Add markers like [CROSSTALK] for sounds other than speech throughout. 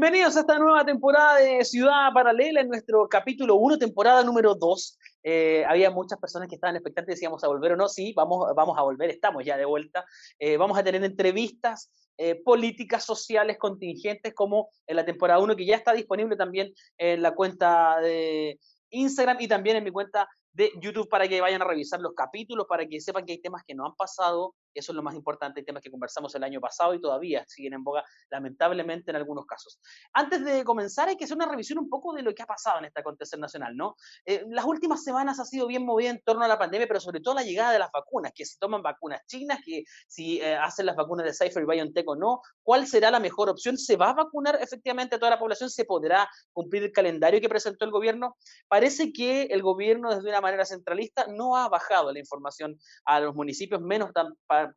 Bienvenidos a esta nueva temporada de Ciudad Paralela, en nuestro capítulo 1, temporada número 2. Eh, había muchas personas que estaban expectantes si íbamos a volver o no. Sí, vamos, vamos a volver, estamos ya de vuelta. Eh, vamos a tener entrevistas eh, políticas sociales contingentes como en la temporada 1, que ya está disponible también en la cuenta de Instagram y también en mi cuenta de YouTube para que vayan a revisar los capítulos, para que sepan que hay temas que no han pasado, eso es lo más importante, hay temas que conversamos el año pasado y todavía siguen en boga, lamentablemente en algunos casos. Antes de comenzar, hay que hacer una revisión un poco de lo que ha pasado en este acontecer nacional, ¿no? Eh, las últimas semanas ha sido bien movida en torno a la pandemia, pero sobre todo la llegada de las vacunas, que si toman vacunas chinas, que si eh, hacen las vacunas de Cypher y BioNTech o no, ¿cuál será la mejor opción? ¿Se va a vacunar efectivamente a toda la población? ¿Se podrá cumplir el calendario que presentó el gobierno? Parece que el gobierno desde una manera centralista no ha bajado la información a los municipios, menos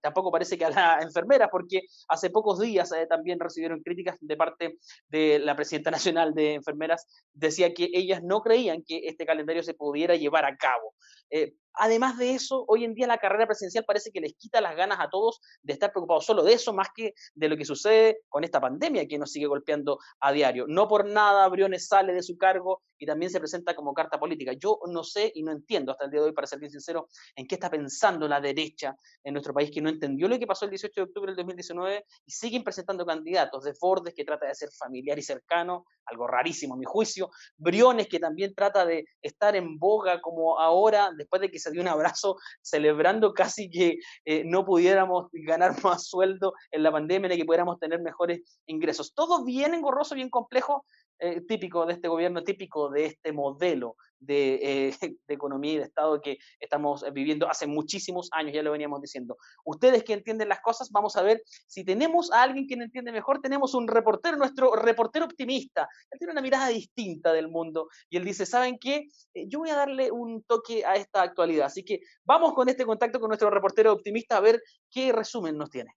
tampoco parece que a las [LAUGHS] enfermeras, porque hace pocos días eh, también recibieron críticas de parte de la presidenta [LAUGHS] nacional de enfermeras, decía que ellas no creían que este calendario se pudiera llevar a cabo. Eh, Además de eso, hoy en día la carrera presidencial parece que les quita las ganas a todos de estar preocupados solo de eso, más que de lo que sucede con esta pandemia que nos sigue golpeando a diario. No por nada Briones sale de su cargo y también se presenta como carta política. Yo no sé y no entiendo hasta el día de hoy, para ser bien sincero, en qué está pensando la derecha en nuestro país, que no entendió lo que pasó el 18 de octubre del 2019 y siguen presentando candidatos de Fordes que trata de ser familiar y cercano, algo rarísimo a mi juicio. Briones que también trata de estar en boga como ahora, después de que se dio un abrazo celebrando casi que eh, no pudiéramos ganar [LAUGHS] más sueldo en la pandemia, y que pudiéramos tener mejores ingresos. Todo bien engorroso, bien complejo, eh, típico de este gobierno, típico de este modelo de, eh, [LAUGHS] de, economía y de Estado que estamos viviendo hace muchísimos años, ya lo veníamos diciendo. Ustedes que entienden las cosas, vamos a ver si tenemos a alguien que entiende mejor, tenemos un reportero, nuestro reportero optimista, él tiene una mirada distinta del mundo y él dice, ¿saben qué? Eh, yo voy a darle un toque a esta actualidad, así que vamos con este contacto con nuestro reportero optimista a ver qué resumen nos tiene.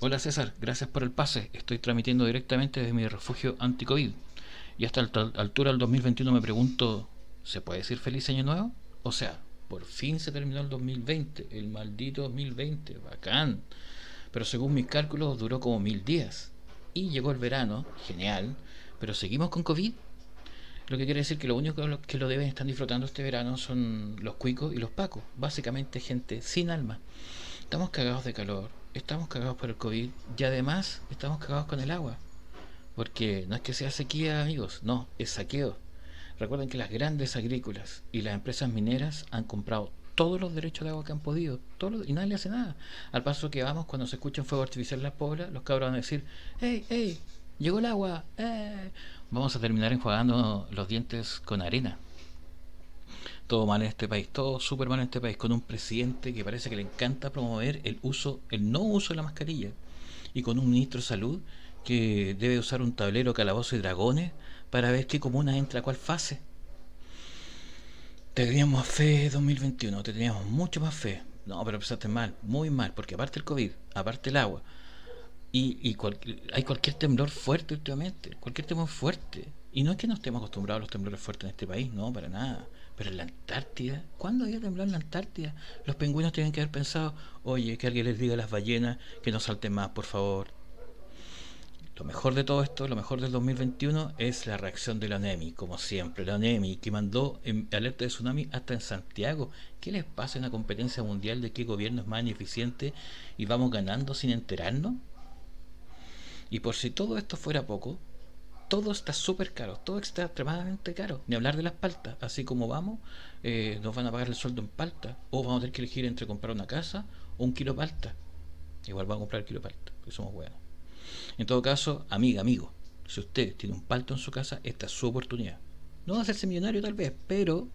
Hola César, gracias por el pase. Estoy transmitiendo directamente desde mi refugio anti-COVID. Y hasta la altura del 2021 me pregunto, ¿se puede decir feliz año nuevo? O sea, por fin se terminó el 2020, el maldito 2020, bacán. Pero según mis cálculos duró como mil días. Y llegó el verano, genial, pero seguimos con COVID. Lo que quiere decir que lo único que lo deben estar disfrutando este verano son los cuicos y los pacos. Básicamente gente sin alma. Estamos cagados de calor, estamos cagados por el COVID y además estamos cagados con el agua. Porque no es que sea sequía, amigos, no, es saqueo. Recuerden que las grandes agrícolas y las empresas mineras han comprado todos los derechos de agua que han podido y nadie le hace nada. Al paso que vamos, cuando se escucha un fuego artificial en las poblas, los cabros van a decir, hey, hey, llegó el agua, eh". vamos a terminar enjuagando los dientes con arena. Todo mal en este país, todo súper mal en este país, con un presidente que parece que le encanta promover el uso, el no uso de la mascarilla, y con un ministro de salud que debe usar un tablero calabozo y dragones para ver qué comuna entra a cuál fase. Teníamos fe 2021, teníamos mucho más fe. No, pero pensaste mal, muy mal, porque aparte el COVID, aparte el agua, y, y hay cualquier temblor fuerte últimamente, cualquier temblor fuerte. Y no es que no estemos acostumbrados a los temblores fuertes en este país, no, para nada. Pero en la Antártida, ¿cuándo había temblado en la Antártida? Los pingüinos tienen que haber pensado, oye, que alguien les diga a las ballenas que no salten más, por favor. Lo mejor de todo esto, lo mejor del 2021 es la reacción de la ONEMI, como siempre. La ONEMI que mandó alerta de tsunami hasta en Santiago. ¿Qué les pasa en la competencia mundial de qué gobierno es más ineficiente y vamos ganando sin enterarnos? Y por si todo esto fuera poco, todo está súper caro, todo está extremadamente caro. Ni hablar de las paltas. Así como vamos, eh, nos van a pagar el sueldo en palta. O vamos a tener que elegir entre comprar una casa o un kilo palta. Igual vamos a comprar el kilo palta, porque somos buenos. En todo caso, amiga, amigo, si usted tiene un palto en su casa, esta es su oportunidad. No de hacerse millonario tal vez, pero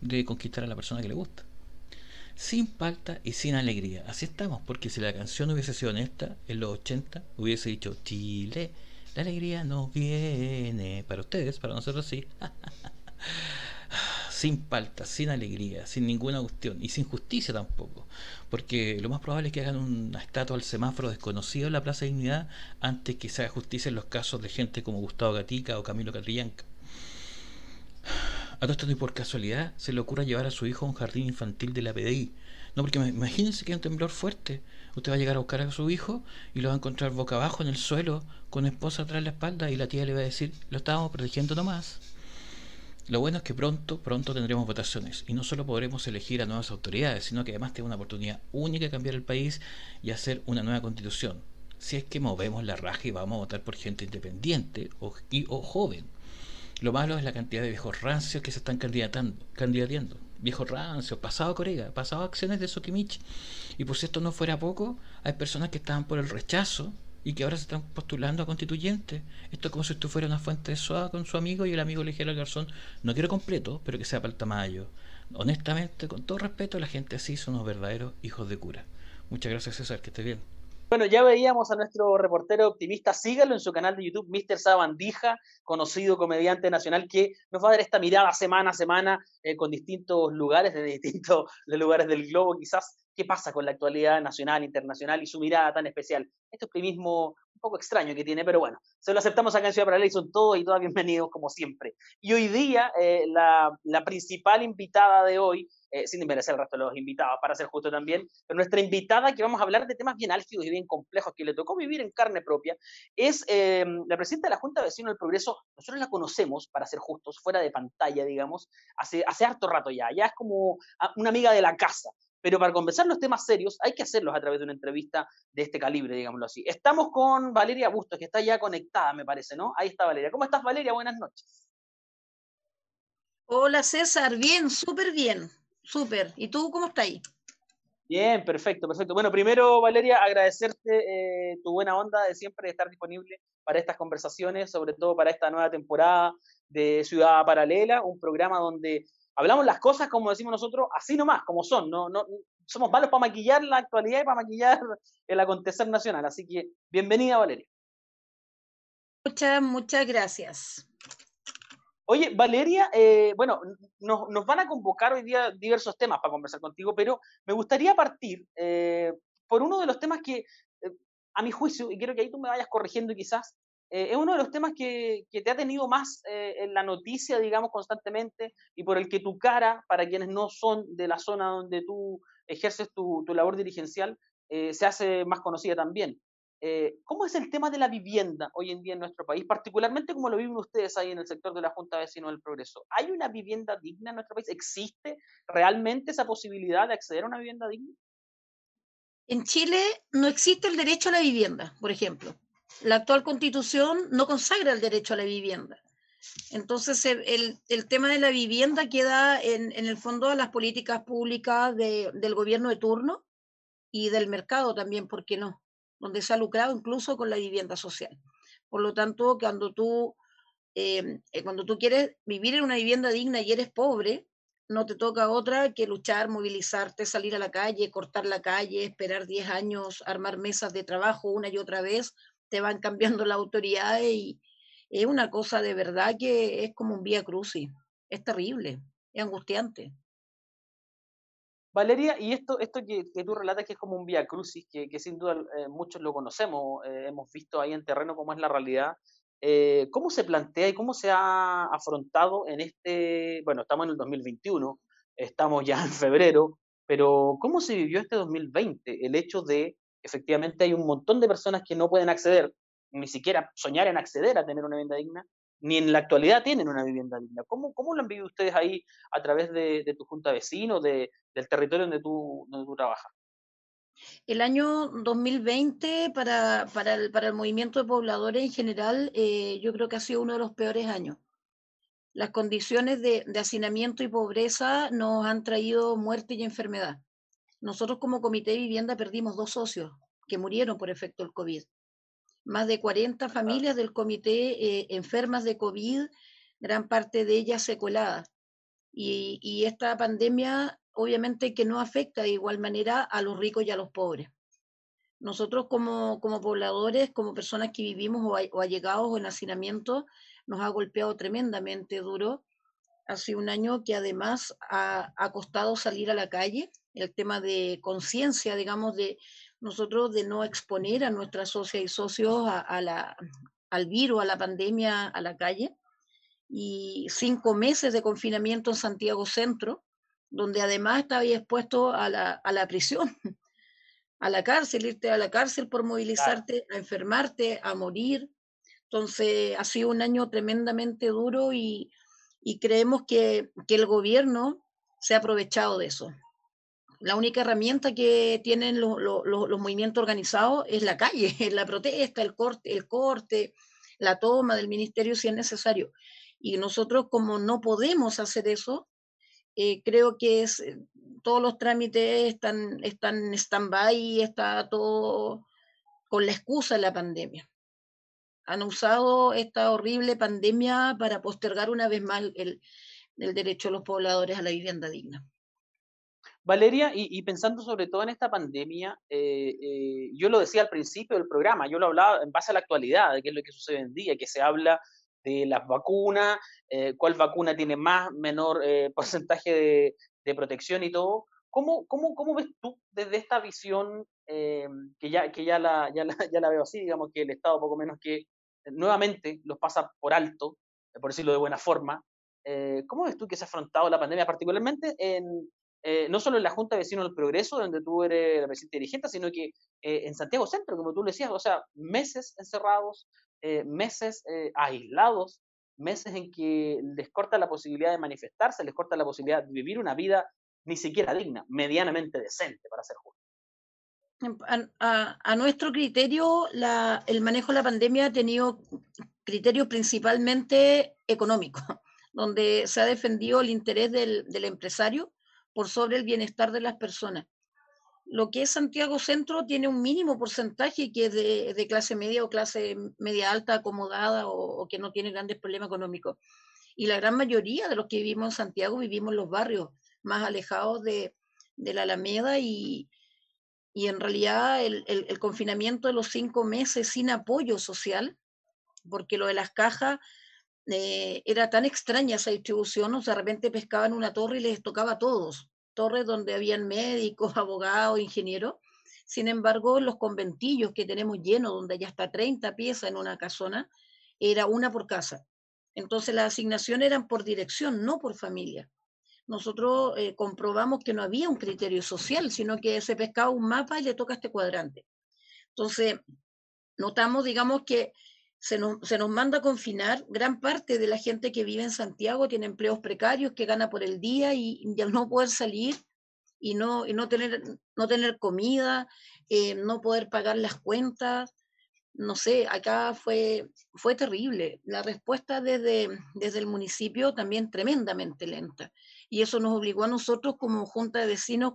de conquistar a la persona que le gusta. Sin palta y sin alegría. Así estamos, porque si la canción hubiese sido honesta, en los 80 hubiese dicho Chile, la alegría no viene. Para ustedes, para nosotros sí. [LAUGHS] sin palta, sin alegría, sin ninguna cuestión y sin justicia tampoco, porque lo más probable es que hagan una estatua al semáforo desconocido en la Plaza de Dignidad antes que se haga justicia en los casos de gente como Gustavo Gatica o Camilo Catrillanca. A todo esto ni por casualidad se le ocurra llevar a su hijo a un jardín infantil de la PDI. No, porque imagínense que hay un temblor fuerte. Usted va a llegar a buscar a su hijo y lo va a encontrar boca abajo en el suelo, con esposa atrás de la espalda, y la tía le va a decir, lo estábamos protegiendo nomás. Lo bueno es que pronto, pronto tendremos votaciones y no solo podremos elegir a nuevas autoridades, sino que además tenemos una oportunidad única de cambiar el país y hacer una nueva constitución. Si es que movemos la raja y vamos a votar por gente independiente o, y, o joven. Lo malo es la cantidad de viejos rancios que se están candidatando, candidateando. Viejos rancios, pasado Corega, pasado acciones de Sokimich. Y por si esto no fuera poco, hay personas que estaban por el rechazo y que ahora se están postulando a constituyentes. Esto es como si esto fuera una fuente de soda con su amigo y el amigo le dijera al garzón, no quiero completo, pero que sea para el tamaño. Honestamente, con todo respeto, la gente así son los verdaderos hijos de cura. Muchas gracias César, que esté bien. Bueno, ya veíamos a nuestro reportero optimista, sígalo en su canal de YouTube, Mr. Sabandija, conocido comediante nacional, que nos va a dar esta mirada semana a semana eh, con distintos lugares, de distintos lugares del globo, quizás, qué pasa con la actualidad nacional, internacional y su mirada tan especial. Este optimismo un poco extraño que tiene, pero bueno, se lo aceptamos acá en Ciudad Paralela y son todos y todas bienvenidos como siempre. Y hoy día, eh, la, la principal invitada de hoy eh, sin desmerecer el resto de los invitados, para ser justo también, pero nuestra invitada, que vamos a hablar de temas bien álgidos y bien complejos, que le tocó vivir en carne propia, es eh, la presidenta de la Junta de Vecinos del Progreso. Nosotros la conocemos, para ser justos, fuera de pantalla, digamos, hace, hace harto rato ya, ya es como una amiga de la casa. Pero para conversar los temas serios hay que hacerlos a través de una entrevista de este calibre, digámoslo así. Estamos con Valeria Bustos, que está ya conectada, me parece, ¿no? Ahí está Valeria. ¿Cómo estás, Valeria? Buenas noches. Hola, César. Bien, súper bien. Súper. ¿Y tú cómo estás ahí? Bien, perfecto, perfecto. Bueno, primero, Valeria, agradecerte eh, tu buena onda de siempre estar disponible para estas conversaciones, sobre todo para esta nueva temporada de Ciudad Paralela, un programa donde hablamos las cosas, como decimos nosotros, así nomás, como son. No, no, somos malos para maquillar la actualidad y para maquillar el acontecer nacional. Así que, bienvenida, Valeria. Muchas, muchas gracias. Oye, Valeria, eh, bueno, nos, van a convocar hoy día diversos temas para conversar contigo, pero me gustaría partir eh, por uno de los temas que, eh, a mi juicio, y quiero que ahí tú me vayas corrigiendo quizás, es uno de los temas que, te ha tenido más en la noticia, digamos, constantemente, y por el que tu cara, para quienes no son de la zona donde tú ejerces tu, tu labor dirigencial, se hace más conocida también. Eh, ¿Cómo es el tema de la vivienda hoy en día en nuestro país, particularmente como lo viven ustedes ahí en el sector de la Junta de Vecinos del Progreso? ¿Hay una vivienda digna en nuestro país? ¿Existe realmente esa posibilidad de acceder a una vivienda digna? En Chile no existe el derecho a la vivienda, por ejemplo. La actual constitución no consagra el derecho a la vivienda. Entonces, el, tema de la vivienda queda en, el fondo de las políticas públicas del gobierno de turno y del mercado también, ¿por qué no? Donde se ha lucrado incluso con la vivienda social. Por lo tanto, cuando tú, em, eh, cuando tú quieres vivir en una vivienda digna y eres pobre, no te toca otra que luchar, movilizarte, salir a la calle, cortar la calle, esperar 10 años, armar mesas de trabajo una y otra vez, te van cambiando [LAUGHS] la autoridad y es una cosa de verdad que es como un vía crucis, es terrible, es angustiante. Valeria, y esto, esto que, tú relatas que es como un vía crucis, que, sin duda eh, muchos lo conocemos, eh, hemos visto ahí en terreno cómo es la realidad, eh, ¿cómo se plantea y cómo se ha afrontado en este, bueno, estamos en el 2021, estamos ya [LAUGHS] en febrero, pero ¿cómo se vivió este 2020? El hecho de, efectivamente, hay un montón de personas que no pueden acceder, ni siquiera soñar en acceder a tener una vivienda digna, ni en la actualidad tienen una vivienda digna. ¿Cómo, cómo lo han vivido ustedes ahí a través de, tu junta de vecinos, de, del territorio donde tú, donde tú trabajas? El año 2020 para, para, el, para el movimiento de pobladores en general, eh, yo creo que ha sido uno de los peores años. Las condiciones de, de hacinamiento y pobreza nos han traído muerte y enfermedad. Nosotros como comité de vivienda perdimos dos socios que murieron por efecto del COVID más de 40 familias del comité eh, enfermas de COVID, gran parte de ellas secueladas. Y, esta pandemia obviamente que no afecta de igual manera a los ricos y a los pobres. Nosotros como, como pobladores, como personas que vivimos o, o allegados o en hacinamiento, nos ha golpeado tremendamente duro. Hace un año que además ha, ha costado salir a la calle, el tema de conciencia, digamos, de, nosotros de no exponer a nuestras socias y socios a, la, al virus, a la pandemia, a la calle. y cinco meses de confinamiento en Santiago Centro, donde además estaba expuesto a la, a la prisión, [LAUGHS] a la cárcel, irte a la cárcel por movilizarte, a enfermarte, a morir. Entonces ha sido un año tremendamente duro y, y creemos que, que, el gobierno se ha aprovechado de eso. La única herramienta que tienen los, movimientos organizados es la calle, [LAUGHS] la protesta, el corte, el corte, la toma del ministerio si es necesario. Y nosotros como no podemos hacer eso, eh, creo que eh, todos los trámites están, en stand-by, está todo con la excusa de la pandemia. Han usado esta horrible pandemia para postergar una vez más el derecho de los pobladores a la vivienda digna. Valeria, y, pensando sobre todo en esta pandemia, eh, eh, yo lo decía al principio del programa, yo lo hablaba en base a la actualidad, de qué es lo que sucede en día, que se habla de las vacunas, eh, cuál vacuna tiene más, menor eh, [LAUGHS] porcentaje de, protección y todo. ¿Cómo, cómo, cómo ves tú desde esta visión que, ya, que ya, la, ya la veo así, digamos que el Estado poco menos que nuevamente los pasa por alto, por decirlo de buena forma? ¿Cómo ves tú que se ha afrontado la pandemia, particularmente en, eh, no solo en la Junta de Vecinos del Progreso, donde tú eres la presidenta dirigente, sino que eh, en Santiago Centro, como tú decías, o sea, meses encerrados, eh, meses aislados, meses en que les corta la posibilidad de manifestarse, les corta la posibilidad de vivir una vida ni siquiera digna, medianamente decente, para ser justo. A, a, nuestro criterio, la, el manejo de la pandemia ha tenido criterios principalmente económicos, [LAUGHS] donde se ha defendido el interés del, del empresario por sobre el bienestar de las personas. Lo que es Santiago Centro tiene un mínimo porcentaje que es de, clase media o clase media alta acomodada o, que no tiene grandes problemas económicos. Y la gran mayoría de los que vivimos en Santiago vivimos en los barrios más alejados de, la Alameda y, y en realidad el, el, confinamiento de los cinco meses sin apoyo social, porque lo de las cajas eh, era tan extraña esa distribución, o sea, de repente pescaban una torre y les tocaba a todos, torres donde habían médicos, [LAUGHS] abogados, ingenieros. Sin embargo, los conventillos que tenemos llenos, donde hay hasta 30 piezas en una casona, era una por casa. Entonces las asignaciones eran por dirección, no por familia. Nosotros eh, comprobamos que no había un criterio social, sino que se pescaba un mapa y le toca este cuadrante. Entonces, notamos, digamos, que se nos, se nos, manda a confinar, gran parte de la gente que vive en Santiago tiene empleos precarios que gana por el día y, al no poder salir y no, y no, tener, no tener comida, eh, no poder pagar las cuentas, no sé, acá fue, fue terrible. La respuesta desde, desde el municipio también tremendamente lenta. Y eso nos obligó a nosotros como Junta de Vecinos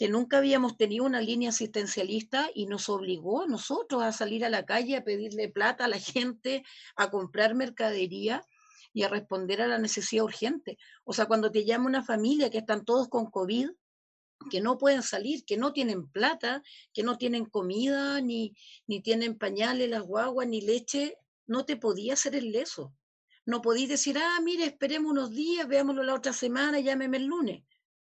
que nunca habíamos tenido una línea asistencialista y nos obligó a nosotros a salir a la calle a pedirle plata a la [LAUGHS] gente, a comprar mercadería y a responder a la necesidad urgente. O sea, cuando te llama una familia que están todos con COVID, que no pueden salir, que no tienen plata, que no tienen comida, ni, ni tienen pañales, las guaguas, ni leche, no te podía hacer el leso. No podías decir, ah, mire, esperemos unos días, veámoslo la otra semana, llámeme el lunes.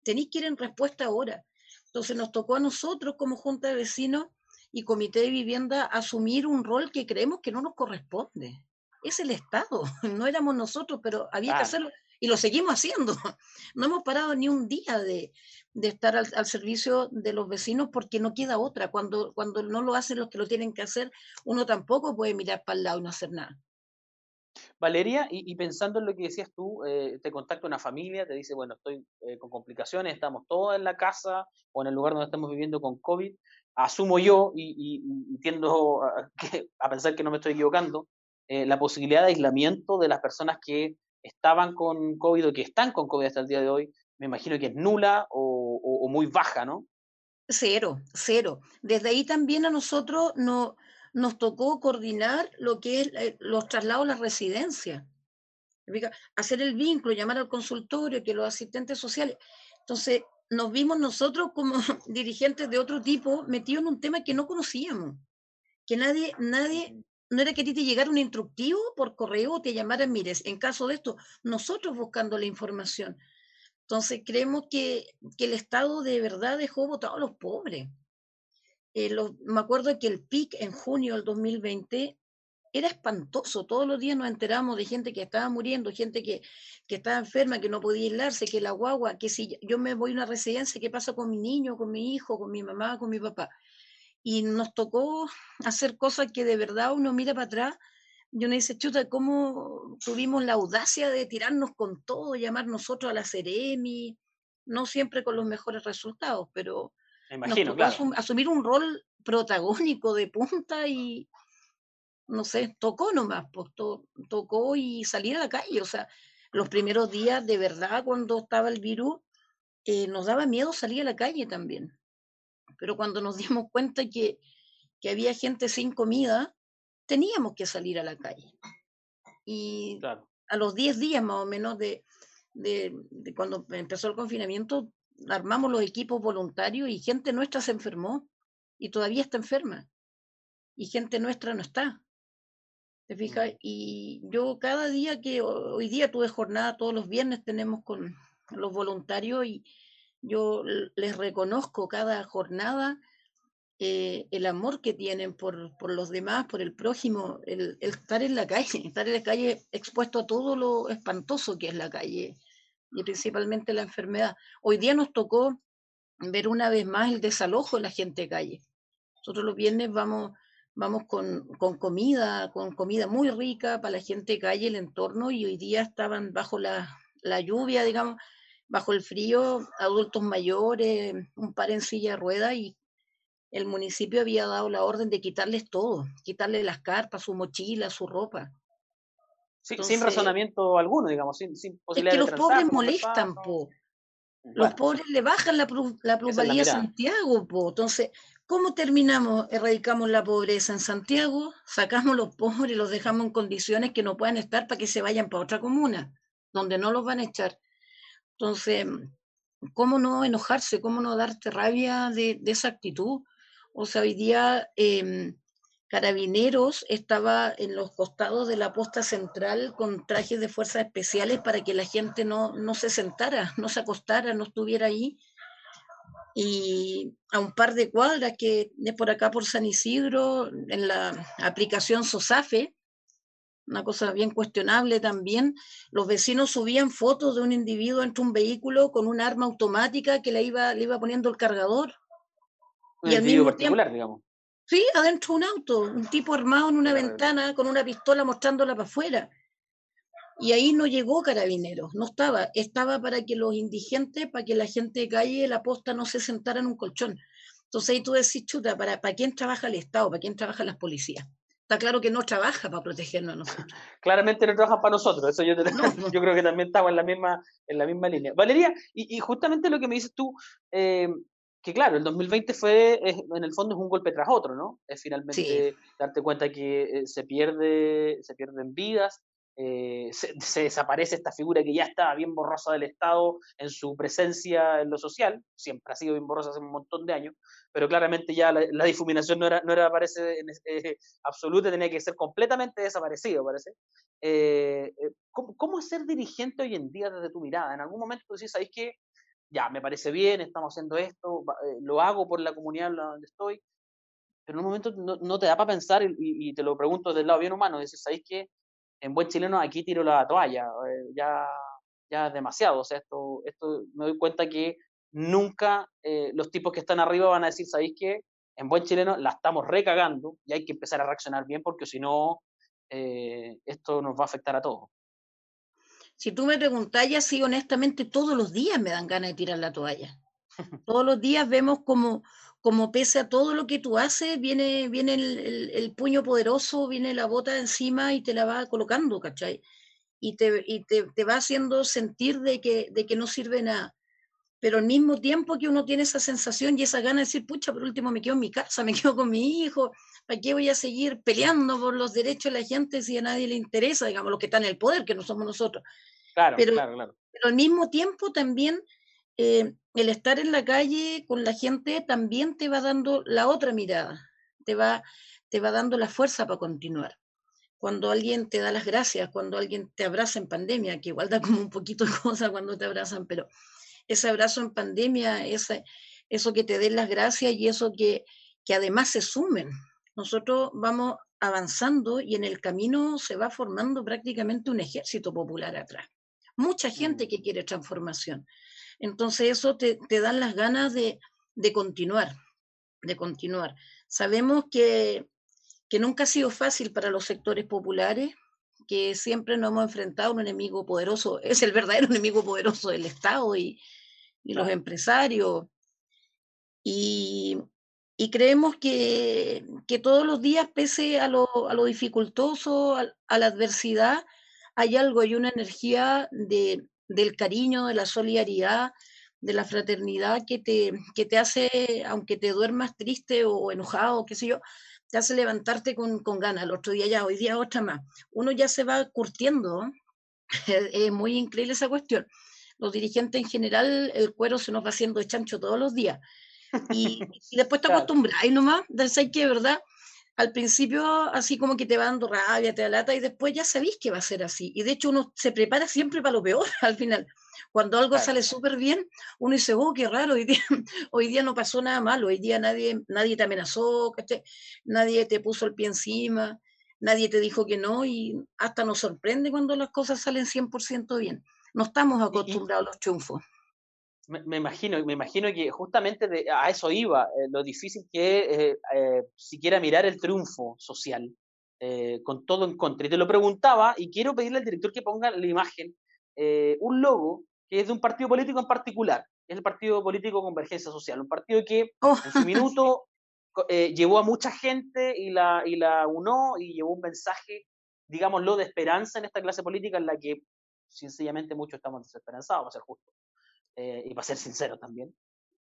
Tenéis que ir en respuesta ahora. Entonces nos tocó a nosotros como Junta de Vecinos y Comité de Vivienda asumir un rol que creemos que no nos corresponde. Es el Estado, [LAUGHS] no éramos nosotros, pero había que hacerlo y lo seguimos haciendo. [LAUGHS] No hemos parado ni un día de, de estar al, al, servicio de los vecinos porque no queda otra. Cuando, cuando no lo hacen los que lo tienen que hacer, uno tampoco puede mirar para el lado y no hacer nada. Valeria, y, pensando en lo que decías tú, eh, te contacta una familia, te dice, bueno, estoy eh, con complicaciones, estamos todos en la casa o en el lugar donde estamos viviendo con COVID. Asumo yo, y, y, y tiendo a, [LAUGHS] a, pensar que no me estoy equivocando, eh, la posibilidad de aislamiento de las personas que estaban con COVID o que están con COVID hasta el día de hoy, me imagino que es nula o muy baja, ¿no? Cero, cero. Desde ahí también a nosotros no nos tocó coordinar lo que es eh, los traslados a la residencia, hacer el vínculo, llamar al consultorio, que los asistentes sociales. Entonces, nos vimos nosotros como [LAUGHS] dirigentes de otro tipo metidos en un tema que no conocíamos, que nadie, nadie, no era que a ti te llegara un instructivo por correo o te llamaran, mires, en caso de esto, nosotros buscando la información. Entonces, creemos que, que el Estado de verdad dejó votados a los pobres. Eh, me acuerdo que el PIC en junio del 2020 era espantoso. Todos los días nos enteramos de gente que estaba muriendo, gente que, que estaba enferma, que no podía aislarse, que la guagua, que si yo me voy a una residencia, ¿qué pasa con mi niño, con mi hijo, con mi mamá, con mi papá? Y nos tocó hacer cosas que de verdad uno mira para atrás y uno dice, chuta, ¿cómo tuvimos la audacia de tirarnos con todo, llamar nosotros a la Ceremi? No siempre con los mejores resultados, pero me imagino, claro. asumir un rol protagónico de punta y, no sé, tocó nomás, pues tocó y salir a la calle. O sea, los primeros días de verdad cuando estaba el virus, eh, nos daba miedo salir a la calle también. Pero cuando nos [LAUGHS] dimos cuenta que, que había gente sin comida, teníamos que salir a la calle. Y a los 10 días más o menos de, de, de, cuando empezó el confinamiento, armamos los equipos voluntarios y gente nuestra se enfermó y todavía está enferma. Y gente nuestra no está. ¿Te fijas? Y yo cada día que hoy día tuve jornada, todos los viernes tenemos con los voluntarios y yo les reconozco cada jornada eh, el amor que tienen por, por, los demás, por el prójimo, el, estar en la calle, [LAUGHS] estar en la calle expuesto a todo lo espantoso que es la calle y principalmente la enfermedad. Hoy día nos tocó ver una vez más el desalojo de la gente de calle. Nosotros los viernes vamos vamos con, con, comida, con comida muy rica para la gente de calle, el entorno, y hoy día estaban bajo la, la lluvia, digamos, bajo el frío, adultos mayores, un par en silla de ruedas, y el municipio había dado la orden de quitarles todo, quitarles las carpas, su mochila, su ropa. Sin razonamiento alguno, digamos, sin, sin posibilidad Es que los pobres molestan, po. Los pobres le bajan la, la plusvalía a Santiago, po. Entonces, ¿Cómo terminamos, erradicamos la pobreza en Santiago? Sacamos los pobres y los dejamos en condiciones que no puedan estar para que se vayan para otra comuna, donde no los van a echar. Entonces, ¿cómo no enojarse? ¿Cómo no darte rabia de, esa actitud? O sea, hoy día em, Carabineros estaba en los costados de la posta central con trajes de fuerzas especiales para que la gente no, no se sentara, no se acostara, no estuviera ahí y a un par de cuadras que es por acá por San Isidro, en la aplicación SOSAFE, una cosa bien cuestionable también, los vecinos subían fotos de un individuo entre un vehículo con un arma automática que le iba, le iba poniendo el cargador. Un y individuo particular, digamos. Sí, adentro de un auto, un tipo armado en una ventana con una pistola mostrándola para afuera. Y ahí no llegó carabineros, no estaba, estaba para que los indigentes, para que la gente de calle, la posta, no se sentara en un colchón. Entonces ahí tú decís, chuta, ¿para, ¿para quién trabaja el Estado? ¿Para quién trabajan las policías? Está claro que no trabaja para protegernos a nosotros. [LAUGHS] Claramente no trabaja para nosotros, eso yo, [LAUGHS] yo creo que también estaba en la misma, en la misma línea. Valeria, y, justamente lo que me dices tú, eh, que claro, el 2020 fue, en el fondo es un golpe tras otro, ¿no? Es finalmente darte cuenta que eh, se, pierde, se pierden vidas, eh, se, desaparece esta figura que ya estaba bien borrosa del Estado en su presencia en lo social, siempre ha sido bien borrosa hace un montón de años, pero claramente ya la, difuminación no era, no era parece, eh, absoluta, tenía que ser completamente desaparecido, parece. Eh, ¿cómo, ¿cómo, es ser dirigente hoy en día desde tu mirada? En algún momento tú decís, ¿sabéis qué? Ya, me parece bien, estamos haciendo esto, lo hago por la comunidad donde estoy, pero en un momento no, te da para pensar, y, y, te lo pregunto desde el lado bien humano, decís, ¿sabéis qué? en buen chileno aquí tiro la toalla, eh, ya, ya es demasiado, o sea, esto, esto me doy cuenta que nunca eh, los tipos que están arriba van a decir, ¿sabéis qué? En buen chileno la estamos recagando y hay que empezar a reaccionar bien porque si no, eh, esto nos va a afectar a todos. Si tú me preguntas, ya sí, honestamente, todos los días me dan ganas de tirar la toalla. todos los días vemos como como pese a todo lo que tú haces, viene, viene el, puño poderoso, viene la bota encima y te la va colocando, ¿cachai? Y te, y te, te, va haciendo sentir de que, de que no sirve nada. Pero al mismo tiempo que uno tiene esa sensación y esa gana de decir, pucha, por último me quedo en mi casa, me quedo con mi hijo, ¿para qué voy a seguir peleando por los derechos de la gente si a nadie le interesa, digamos, los que están en el poder, que no somos nosotros? Claro, claro, claro. Pero al mismo tiempo también eh, el estar en la calle con la gente también te va dando la otra mirada, te va, te va dando la fuerza para continuar. Cuando alguien te da las gracias, cuando alguien te abraza en pandemia, que igual da como un poquito de [LAUGHS] cosa cuando te abrazan, pero ese abrazo en pandemia, ese, eso que te den las gracias y eso que, que además se sumen. Nosotros vamos avanzando y en el camino se va formando prácticamente un ejército popular atrás. Mucha gente Mm. que quiere transformación. Entonces eso te, te dan las ganas de, de continuar, de continuar. Sabemos que, que nunca ha sido fácil para los sectores populares, que siempre nos hemos enfrentado a un enemigo poderoso, es el verdadero [LAUGHS] enemigo poderoso del Estado y, y los empresarios. Y, y creemos que, que todos los días, pese a lo, a lo dificultoso, a, la adversidad, hay algo, hay una energía de, del cariño, de la solidaridad, de la fraternidad que te, que te hace, aunque te duermas triste o enojado, qué sé yo, te hace levantarte con, con ganas. El otro día ya, hoy día otra más. Uno ya se va curtiendo, [LAUGHS] es es muy increíble esa cuestión. Los dirigentes en general, el cuero se nos va haciendo de chancho todos los días. Y, [LAUGHS] y después te Claro. acostumbras, y nomás, sabes que, ¿verdad? Al principio así como que te va dando rabia, te da lata, y después ya sabéis que va a ser así. Y de hecho uno se prepara siempre para lo peor [LAUGHS] al final. Cuando algo Claro. sale súper bien, uno dice, oh, qué raro, hoy día, [LAUGHS] hoy día no pasó nada malo, hoy día nadie, nadie te amenazó, ¿cachai? nadie te puso el pie encima, nadie te dijo que no, y hasta nos sorprende cuando las cosas salen 100% bien. No estamos y- acostumbrados a los triunfos. Me, me imagino, me imagino que justamente de- a eso iba, eh, lo difícil que es eh, eh, siquiera mirar el triunfo social, eh, con todo en contra. Y te lo preguntaba, y quiero pedirle al director que ponga la imagen, un logo que es de un partido político en particular, es el Partido Político Convergencia Social, un partido que Oh, en su [LAUGHS] minuto eh, llevó a mucha gente y la, y la unó y llevó un mensaje, digámoslo, de esperanza en esta clase política en la que sencillamente muchos estamos desesperanzados, para ser justos eh, y para ser sincero también.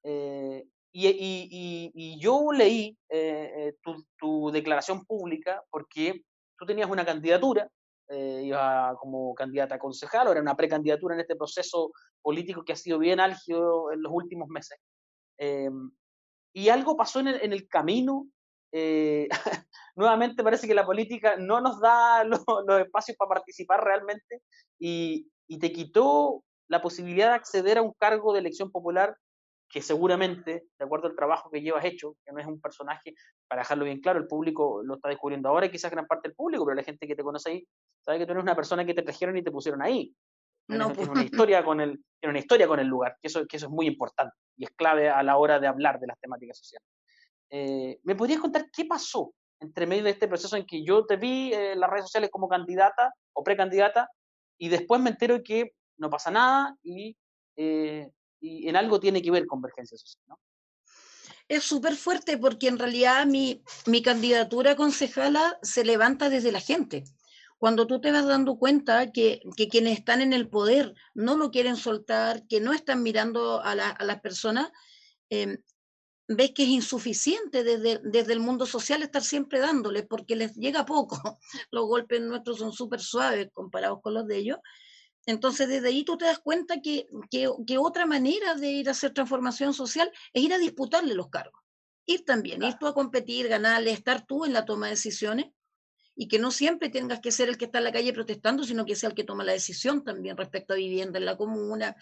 Eh, y, y- y- yo leí eh, eh, tu, tu declaración pública porque tú tenías una candidatura, ibas como candidata a concejal, o era una precandidatura en este proceso político que ha sido bien álgido en los últimos meses. Eh, y algo pasó en el, en el camino. Eh, [LAUGHS] nuevamente parece que la política no nos da [LAUGHS] los, los espacios para participar realmente y, y te quitó la posibilidad de acceder a un cargo de elección popular que seguramente, de acuerdo al trabajo que llevas hecho, que no es un personaje, para dejarlo bien claro, el público lo está descubriendo ahora y quizás gran parte del público, pero la gente que te conoce ahí sabe que tú eres una persona que te trajeron y te pusieron ahí. No, Tienes, pues. una historia con el, tiene una historia con el lugar, que eso, que eso es muy importante y es clave a la hora de hablar de las temáticas sociales. Eh, ¿Me podrías contar qué pasó entre medio de este proceso en que yo te vi eh, en las redes sociales como candidata o precandidata y después me entero que no pasa nada y, eh, y en algo tiene que ver convergencia social? ¿no? Es súper fuerte porque en realidad mi, mi candidatura concejala se levanta desde la gente. Cuando tú te vas dando cuenta que, que quienes están en el poder no lo quieren soltar, que no están mirando a, la- a las personas, eh, ves que es insuficiente desde, desde el mundo social estar siempre dándole, porque les llega poco. [LAUGHS] Los golpes nuestros son súper suaves comparados con los de ellos. Entonces, desde ahí tú te das cuenta que, que, que otra manera de ir a hacer transformación social es ir a disputarle los cargos. Ir también, ir tú a competir, ganarle, estar tú en la toma de decisiones y que no siempre tengas que ser el que está en la calle protestando, sino que sea el que toma la decisión también respecto a vivienda en la comuna,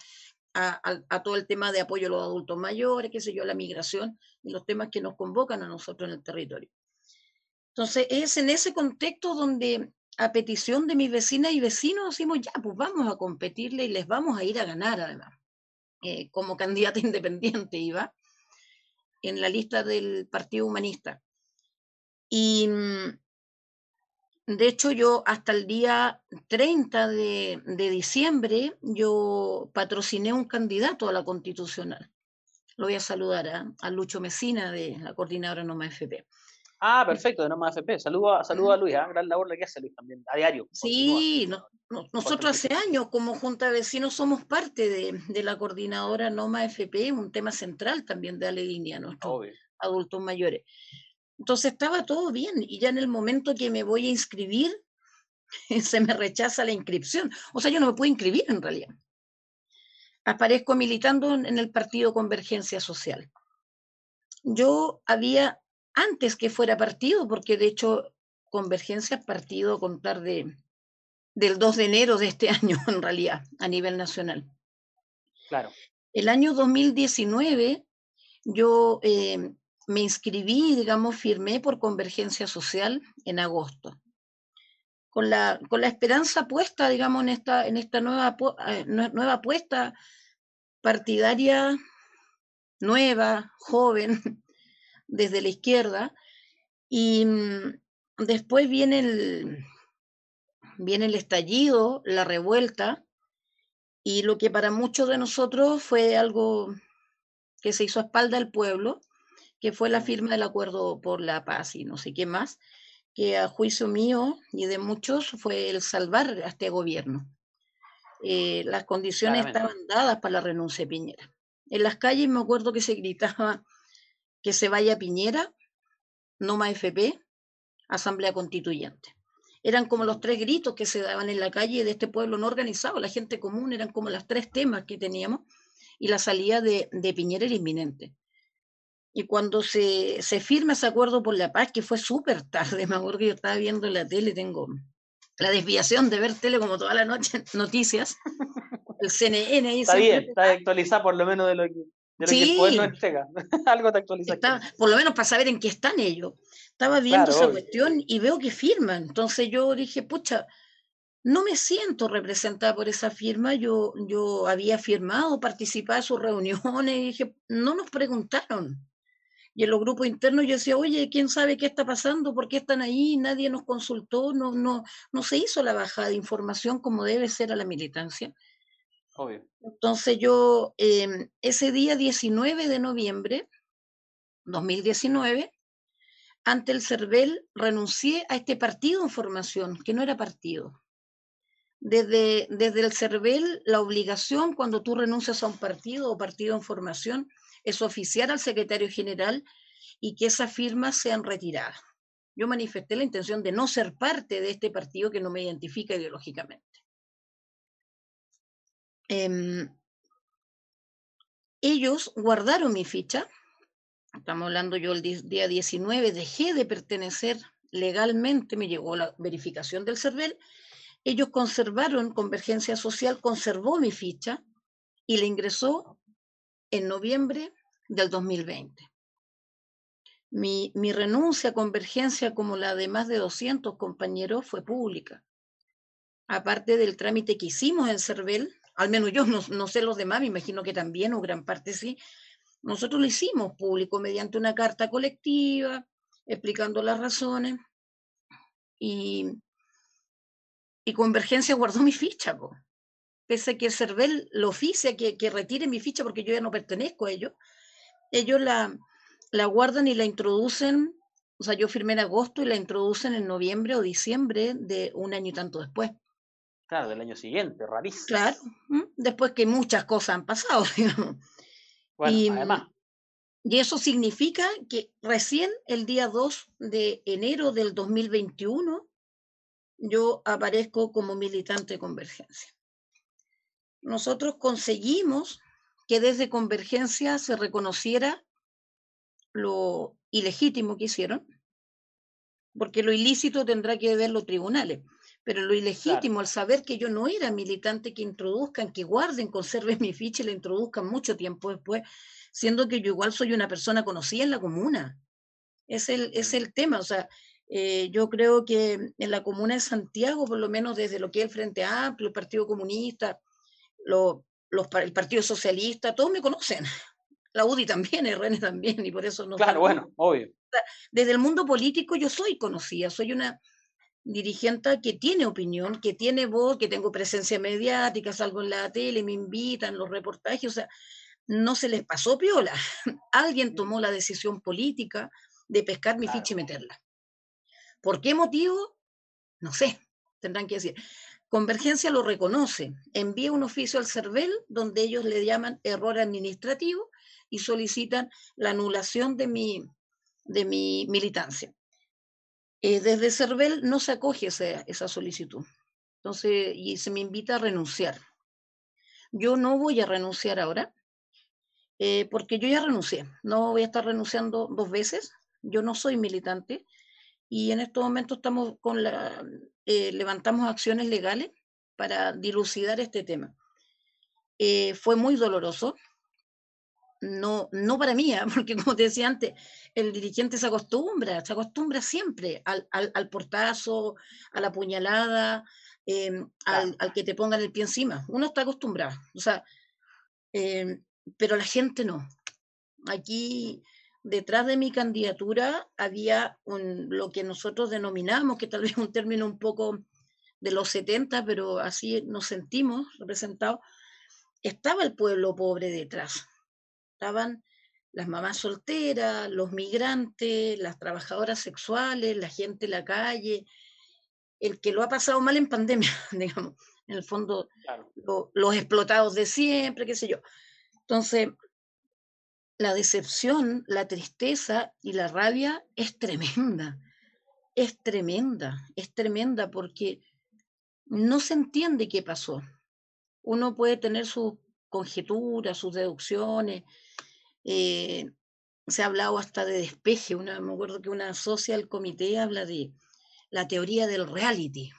a, a- a todo el tema de apoyo a los adultos mayores, qué sé yo, la migración y los temas que nos convocan a nosotros en el territorio. Entonces, es en ese contexto donde a petición de mis vecinas y vecinos decimos, ya, pues vamos a competirle y les vamos a ir a ganar además. Eh, como candidata [LAUGHS] independiente iba en la lista del Partido Humanista. Y mm, de hecho yo hasta el día 30 de, de diciembre yo patrociné un candidato a la constitucional. Lo voy a saludar a, a Lucho Mesina de la coordinadora Noma FP. Ah, perfecto, de Noma AFP. Saludo, saludo a Luis, ¿ah? gran labor la que hace Luis también, a diario. Sí, no- no- nosotros hace años como Junta de Vecinos somos parte de, de la coordinadora Noma FP, un tema central también de la línea a nuestros Obvio. adultos mayores. Entonces estaba todo bien y ya en el momento que me voy a inscribir, [LAUGHS] se me rechaza la inscripción. O sea, yo no me puedo inscribir en realidad. Aparezco militando en el partido Convergencia Social. Yo había, antes que fuera partido, porque de hecho Convergencia es partido a contar de, del 2 de enero de este [LAUGHS] año, en realidad, a nivel nacional. Claro. El año 2019 yo eh, me inscribí, digamos, firmé por Convergencia Social en agosto. Con la, con la esperanza puesta, digamos, en esta, en esta nueva, eh, nueva apuesta partidaria nueva, joven, [LAUGHS] desde la izquierda, y mm, después viene el, viene el estallido, la revuelta, y lo que para muchos de nosotros fue algo que se hizo a espalda del pueblo, que fue la firma del acuerdo por la paz y no sé qué más, que a juicio mío y de muchos fue el salvar a este gobierno. Eh, las condiciones estaban dadas para la renuncia de Piñera. En las calles me acuerdo que se gritaba que se vaya Piñera, no más FP, Asamblea Constituyente. Eran como los tres gritos que se daban en la calle de este pueblo no organizado, la gente común, eran como los tres temas que teníamos y la salida de, de Piñera era inminente. Y cuando se, se, firma ese acuerdo por la paz, que fue súper tarde, [LAUGHS] me acuerdo que yo estaba viendo la tele, tengo la desviación de ver tele como toda la noche, [LAUGHS] noticias, el CNN ahí. Está bien, está actualizada por lo menos de lo que, el pueblo entrega. [LAUGHS] Algo te actualiza. por lo menos para saber en qué están ellos. Estaba viendo esa cuestión y veo que firman. Entonces yo dije, pucha, no me siento representada por esa firma. Yo, yo había firmado, participado en sus reuniones y dije, no nos preguntaron. Y en los grupos internos yo decía, oye, ¿quién sabe qué está pasando? ¿Por qué están ahí? Nadie nos consultó, no, no, no se hizo la bajada de información como debe ser a la militancia. Entonces yo, em, ese día 19 de noviembre 2019, ante el CERVEL, renuncié a este partido en formación, que no era partido. Desde, desde el CERVEL, la obligación cuando tú renuncias a un partido o partido en formación es oficiar al secretario general y que esas firmas sean retiradas. Yo manifesté la intención de no ser parte de este partido que no me identifica ideológicamente. Em, ellos guardaron mi ficha, estamos hablando yo el día 19, dejé de pertenecer legalmente, me llegó la verificación del CERVEL, ellos conservaron, Convergencia Social conservó mi ficha y la ingresó en noviembre del 2020. Mi, mi, renuncia a Convergencia, como la de más de 200 compañeros, fue pública. Aparte del trámite que hicimos en CERVEL, al menos yo no, sé los demás, me imagino que también, o gran parte sí, nosotros lo hicimos público mediante una carta colectiva, explicando las razones, y, y Convergencia guardó mi ficha, pese a que el CERVEL lo oficia que, que retire mi ficha porque yo ya no pertenezco a ellos, ellos la, la guardan y la introducen, o sea, yo firmé en agosto y la introducen en noviembre o diciembre de un año y tanto después. Claro, del año siguiente, rarísimo. Claro, después que muchas cosas han pasado, [LAUGHS] digamos. Bueno, y, además. Y eso significa que recién el día 2 de enero del 2021 yo aparezco como militante de Convergencia. Nosotros conseguimos que desde Convergencia se reconociera lo ilegítimo que hicieron, porque lo ilícito tendrá que ver los tribunales. Pero lo ilegítimo, al saber que yo no era militante, que introduzcan, que guarden, conserven mi ficha y la introduzcan mucho tiempo después, siendo que yo igual soy una persona conocida en la comuna. Es el, es el tema, o sea, eh, yo creo que en la comuna de Santiago, por lo menos desde lo que es el Frente Amplio, el Partido Comunista, lo, los, el Partido Socialista, todos me conocen. [LAUGHS] La UDI también, el RN también, y por eso no. Claro, bueno, obvio. Desde el mundo político yo soy conocida, soy una, dirigente que tiene opinión, que tiene voz, que tengo presencia mediática, salgo en la tele, me invitan, los reportajes, o sea, no se les pasó piola. [LAUGHS] Alguien tomó la decisión política de pescar mi ficha y meterla. ¿Por qué motivo? No sé, tendrán que decir. Convergencia lo reconoce, envía un oficio al CERVEL donde ellos le llaman error administrativo y solicitan la anulación de mi, de mi militancia. Eh, desde CERVEL no se acoge esa, solicitud. Entonces, y se me invita a renunciar. Yo no voy a renunciar ahora, eh, porque yo ya renuncié. No voy a estar renunciando dos veces. Yo no soy militante y en estos momentos estamos con la, eh, levantamos acciones legales para dilucidar este tema. fue muy doloroso. no, no para mí, ¿ah? [LAUGHS] porque como te decía antes, el dirigente se acostumbra, se acostumbra siempre al, al, portazo, a la puñalada, em, al, al, que te pongan el pie encima. Uno está acostumbrado, o sea, em, pero la gente no. Aquí, detrás de mi candidatura, había un, lo que nosotros denominamos, que tal vez un término un poco de los 70, pero así nos sentimos representados, estaba el pueblo pobre detrás. Estaban las mamás solteras, los migrantes, las trabajadoras sexuales, la gente en la calle, el que lo ha pasado mal en pandemia, [LAUGHS] digamos, en el fondo, los explotados de siempre, qué sé yo. Entonces, la decepción, la tristeza y la rabia es tremenda, es tremenda, es tremenda porque no se entiende qué pasó. Uno puede tener sus conjeturas, sus deducciones. Eh, se ha hablado hasta de despeje. Una, me acuerdo que una social comité habla de la teoría del reality,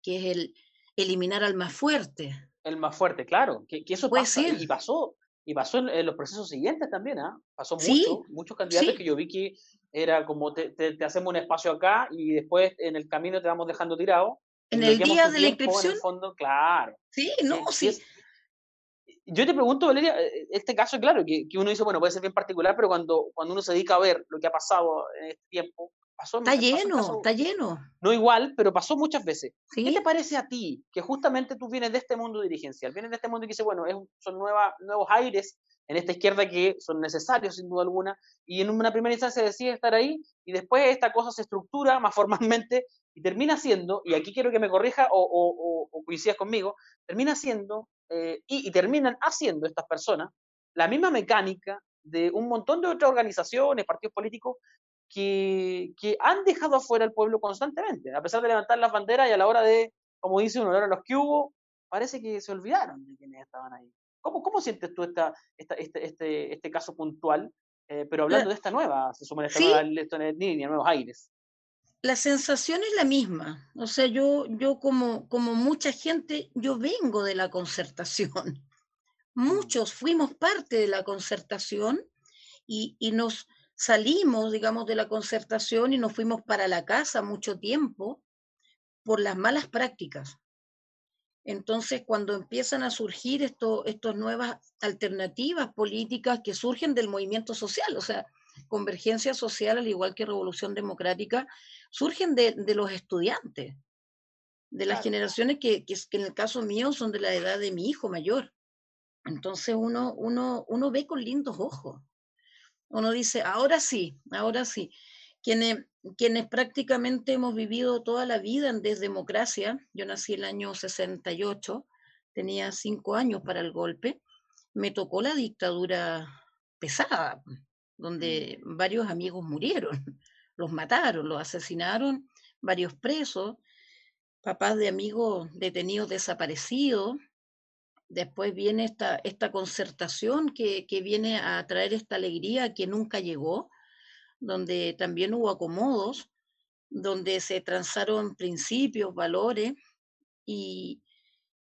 que es el eliminar al más fuerte. El más fuerte, claro, que, eso puede ser. y pasó, y pasó en, los procesos siguientes también, ¿ah? Pasó mucho, muchos candidatos que yo vi que era como te, te, hacemos un espacio acá y después en el camino te vamos dejando tirado en el día de la inscripción. En fondo, claro. Sí, no, sí. yo te pregunto, Valeria, eh, eh, este caso, claro, que, que, uno dice, bueno, puede ser bien particular, pero cuando, cuando uno se dedica a ver lo que ha pasado en este tiempo, pasó. Está lleno, está lleno. No igual, pero pasó muchas veces. ¿Qué te parece a ti que justamente tú vienes de este mundo dirigencial, vienes de este mundo y dices, bueno, es, son nueva, nuevos aires en esta izquierda que son necesarios sin duda alguna, y en una primera instancia decide estar ahí, y después esta cosa se estructura más formalmente y termina siendo, y aquí quiero que me corrija o, o, coincidas conmigo, termina siendo, eh, y, terminan haciendo estas personas la misma mecánica de un montón de otras organizaciones, partidos políticos, que, que, han dejado afuera al pueblo constantemente, a pesar de levantar las banderas y a la hora de, como dice uno, a la hora de los que hubo, parece que se olvidaron de quienes estaban ahí. ¿Cómo, cómo sientes tú esta, esta, este, este, este caso puntual? Eh, pero hablando de esta nueva, se supone esta nueva línea, nuevos aires la sensación es la misma. O sea, yo, yo como, como mucha gente, yo vengo de la concertación. Mm. Muchos fuimos parte de la concertación y, y, nos salimos, digamos, de la concertación y nos fuimos para la casa mucho tiempo por las malas prácticas. Entonces, cuando empiezan a surgir estas nuevas alternativas políticas que surgen del movimiento social, o sea, convergencia social, al igual que revolución democrática, surgen de, los estudiantes, de las generaciones que, que, en el caso mío son de la edad de mi hijo mayor. Entonces uno, uno, uno ve con lindos ojos. Uno dice, ahora sí, ahora sí. Quienes, quienes prácticamente hemos vivido toda la vida en desdemocracia, yo nací el año 68, tenía cinco años para el golpe, me tocó la dictadura pesada, Mm. donde varios amigos murieron, [LAUGHS] los mataron, los asesinaron, varios presos, papás de amigos detenidos desaparecidos. Después viene esta, esta concertación que, que viene a traer esta alegría que nunca llegó, donde también hubo acomodos, donde se transaron principios, valores, y,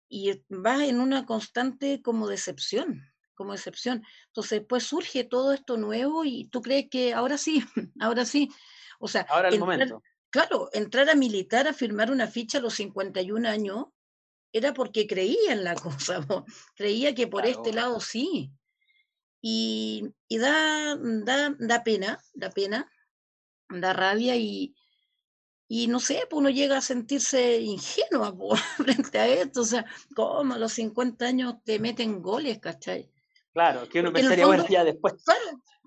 y va en una constante como decepción, como excepción. Entonces, pues surge todo esto nuevo y tú crees que ahora sí, [LAUGHS] ahora sí. O sea, ahora el momento. Claro, entrar a militar a firmar una ficha a los 51 años era porque creía en la cosa, creía que por este lado sí. Y, y da, da, da, pena, da pena, da rabia y, y no sé, pues uno llega a sentirse ingenuo [LAUGHS] frente a esto, o sea, como a los 50 años te meten goles, ¿cachai? Claro, que uno pensaría, bueno, ya después,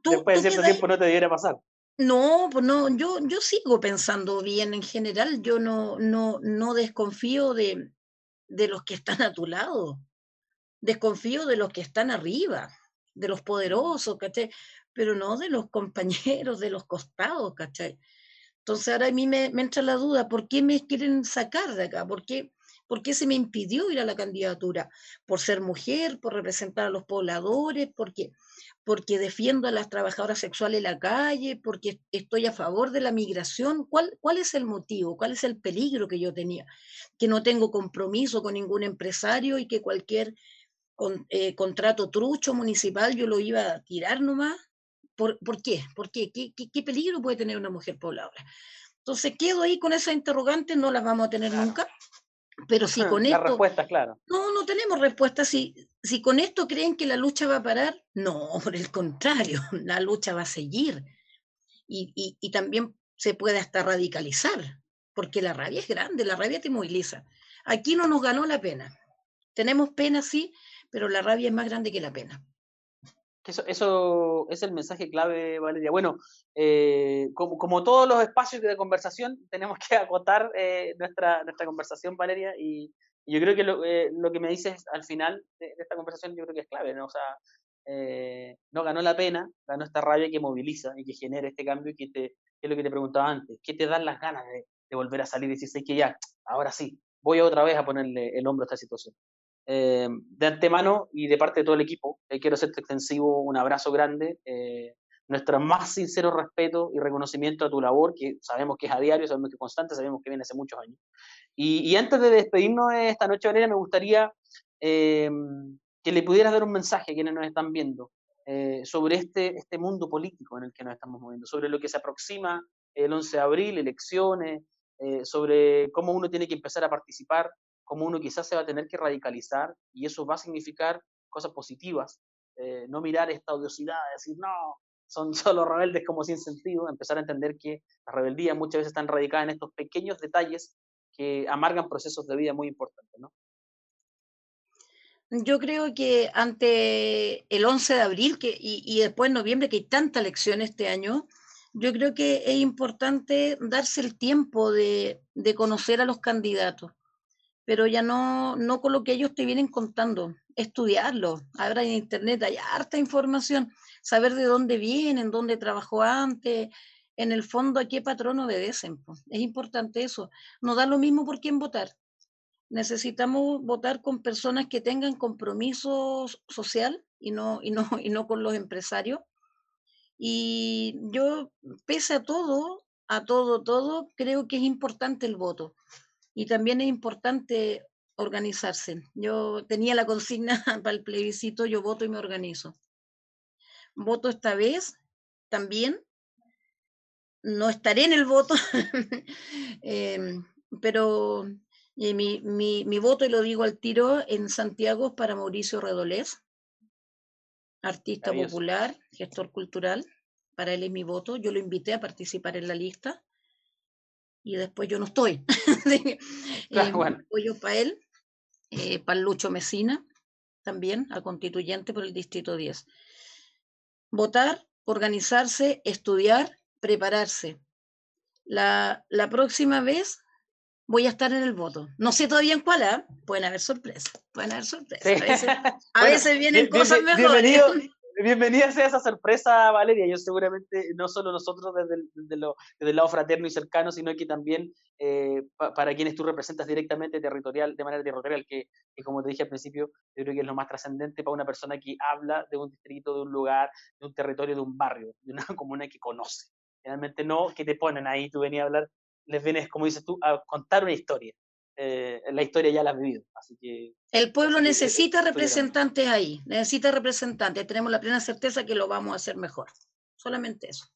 después de cierto tiempo no te debiera pasar. No, pues no, yo, yo sigo pensando bien en general, yo no, no, no desconfío de, de los que están a tu lado, desconfío de los que están arriba, de los poderosos, ¿cachai? Pero no de los compañeros, de los costados, ¿cachai? Entonces ahora a mí me, me entra la duda, ¿por qué me quieren sacar de acá? ¿Por qué? ¿Por qué se me impidió ir a la candidatura? ¿Por ser mujer? ¿Por representar a los pobladores? ¿Porque, porque defiendo a las trabajadoras sexuales en la calle? ¿Porque estoy a favor de la migración? ¿Cuál, ¿Cuál es el motivo? ¿Cuál es el peligro que yo tenía? Que no tengo compromiso con ningún empresario y que cualquier con, eh, contrato trucho municipal, yo lo iba a tirar nomás. ¿Por, ¿por qué? ¿Por qué? ¿Qué, qué? peligro puede tener una mujer pobladora? Entonces quedo ahí con esa interrogante, no las vamos a tener nunca. Pero si con esto... respuesta, claro. No, no tenemos respuesta. Si, si con esto creen que la lucha va a parar, no, [LAUGHS] por el contrario, la lucha va a seguir. Y, y, y también se puede hasta radicalizar, porque la rabia es grande, la rabia te moviliza. Aquí no nos ganó la pena. Tenemos pena, sí, pero la rabia es más grande que la pena. Eso, eso es el mensaje clave, Valeria. Bueno, eh, como, como, todos los espacios de conversación, [LAUGHS] tenemos que agotar eh, nuestra, nuestra conversación, Valeria, y, yo creo que lo, eh, lo, que me dices al final de, esta conversación, yo creo que es clave, ¿no? O sea, no ganó la pena, ganó esta rabia que moviliza y que genera este cambio y que, te, que es lo que te preguntaba antes, ¿qué te dan las ganas de, de volver a salir y decir, que ya, ahora sí, voy otra vez a ponerle el hombro a esta situación? Eh, de antemano y de parte de todo el equipo, eh, quiero hacerte extensivo un abrazo grande, eh, nuestro más sincero respeto y reconocimiento a tu labor, que sabemos que es a diario, sabemos que es constante, sabemos que viene hace muchos años. Y, antes de despedirnos de esta noche, Valeria, me gustaría que le pudieras dar un mensaje a quienes nos están viendo sobre este, este mundo político en el que nos estamos moviendo, sobre lo que se aproxima el 11 de abril, elecciones, sobre cómo uno tiene que empezar a participar como uno quizás se va a tener que radicalizar y eso va a significar cosas positivas. Eh, no mirar esta odiosidad, decir, no, son [LAUGHS] solo rebeldes como sin sentido, empezar a entender que la rebeldía muchas veces está radicada en estos pequeños detalles que amargan procesos de vida muy importantes, ¿no? Yo creo que ante el 11 de abril que, y, después en noviembre, que hay tanta elección este año, yo creo que es importante darse el tiempo de, de conocer a los candidatos pero ya no, no con lo que ellos te vienen contando, estudiarlo. Ahora en Internet hay harta información, saber de dónde vienen, dónde trabajó antes, en el fondo a qué patrón obedecen. Es importante eso. No da lo mismo por quién votar. Necesitamos votar con personas que tengan compromiso social y no, y no, y no con los empresarios. Y yo, pese a todo, a todo, todo, creo que es importante el voto y también es importante organizarse. Yo tenía la consigna [LAUGHS] para el plebiscito, yo voto y me organizo. Voto esta vez también. No estaré en el voto, [LAUGHS] em, pero eh, mi, mi, mi, voto, y lo digo al tiro, en Santiago es para Mauricio Redolés, artista popular, gestor cultural. Para él es mi voto. Yo lo invité a participar en la lista y después yo no estoy. [LAUGHS] Ah, eh, bueno. Apoyo para él, eh, para Lucho Mesina, también, al constituyente por el Distrito 10. Votar, organizarse, estudiar, prepararse. La, la próxima vez voy a estar en el voto. No sé todavía en cuál, ¿eh? pueden haber sorpresas, pueden haber sorpresas. A [LAUGHS] veces, vienen cosas mejores. Bienvenido, bienvenida sea esa sorpresa, Valeria. Yo seguramente, no solo nosotros desde el, desde el lado fraterno y cercano, sino que también eh, para quienes tú representas directamente territorial, de manera territorial, que, como te dije al principio, yo creo que es lo más trascendente para una persona que habla de un distrito, de un lugar, de un territorio, de un barrio, de una [LAUGHS] comuna que conoce. Realmente no que te ponen ahí, tú venías a hablar, les vienes, como dices tú, a contar una historia. Eh, la historia ya la has vivido. Así que, el pueblo necesita representantes ahí, necesita representantes. Tenemos la plena certeza que lo vamos a hacer mejor. Solamente eso.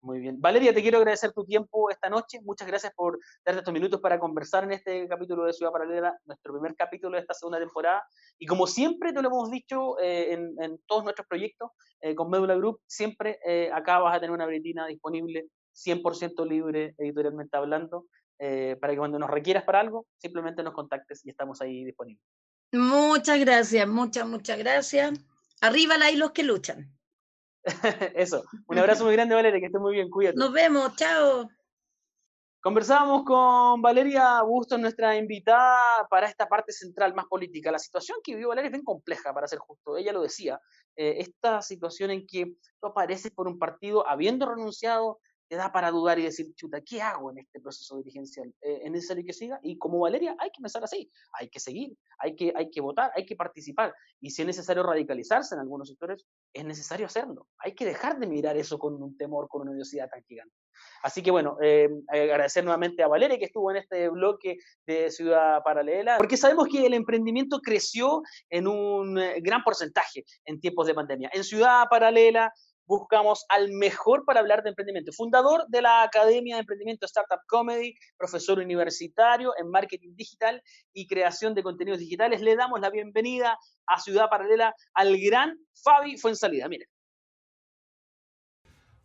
Muy bien. Valeria, te quiero agradecer tu tiempo esta noche. Muchas gracias por darte estos minutos para conversar en este capítulo de Ciudad Paralela, nuestro primer capítulo de esta segunda temporada. Y como siempre te lo hemos dicho eh, en, todos nuestros proyectos eh, con Médula Group, siempre acá vas a tener una bretina disponible 100% libre editorialmente hablando eh, para que cuando nos requieras para algo, simplemente nos contactes y estamos ahí disponibles. Muchas gracias, muchas, muchas gracias. Arriba la y los que luchan. [LAUGHS] Eso, un abrazo muy grande, Valeria, que esté muy bien, cuídate. Nos vemos, chao. Conversábamos con Valeria Bustos, nuestra invitada para esta parte central más política. La situación que vivió Valeria es bien compleja, para ser justo. Ella lo decía. Eh, esta situación en que tú apareces por un partido habiendo renunciado te da para dudar y decir, chuta, ¿qué hago en este proceso dirigencial? Eh, ¿Es necesario que siga? Y como Valeria, hay que empezar así, hay que seguir, hay que, hay que votar, hay que participar. Y si es necesario radicalizarse en algunos sectores, es necesario hacerlo. Hay que dejar de mirar eso con un temor, con una odiosidad tan gigante. Así que bueno, eh, agradecer nuevamente a Valeria que estuvo en este bloque de Ciudad Paralela, porque sabemos que el emprendimiento creció en un eh, gran porcentaje en tiempos de pandemia. En Ciudad Paralela buscamos al mejor para hablar de emprendimiento. Fundador de la Academia de Emprendimiento Startup Comedy, profesor universitario en marketing digital y creación de contenidos digitales. Le damos la bienvenida a Ciudad Paralela al gran Fabi Fuensalida. Mire.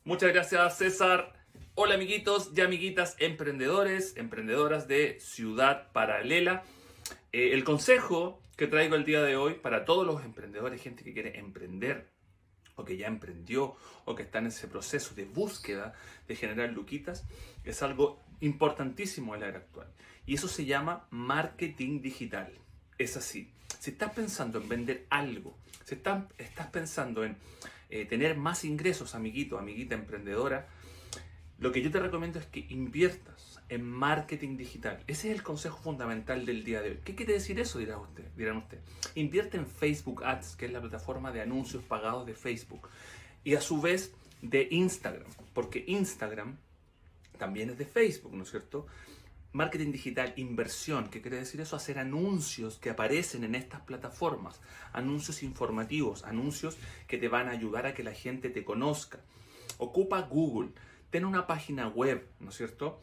Muchas gracias, César. Hola, amiguitos y amiguitas emprendedores, emprendedoras de Ciudad Paralela. Eh, el consejo que traigo el día de hoy para todos los emprendedores, gente que quiere emprender, o que ya emprendió o que está en ese proceso de búsqueda de generar luquitas, es algo importantísimo en la era actual. Y eso se llama marketing digital. Es así. Si estás pensando en vender algo, si estás, pensando en eh, tener más ingresos, amiguito, amiguita emprendedora, lo que yo te recomiendo es que inviertas en marketing digital. Ese es el consejo fundamental del día de hoy. ¿Qué quiere decir eso? Dirá usted, dirán usted. Invierte en Facebook Ads, que es la plataforma de anuncios pagados de Facebook. Y a su vez de Instagram, porque Instagram también es de Facebook, ¿no es cierto? Marketing digital, inversión, ¿qué quiere decir eso? Hacer anuncios que aparecen en estas plataformas, anuncios informativos, anuncios que te van a ayudar a que la gente te conozca. Ocupa Google ten una página web, ¿no es cierto?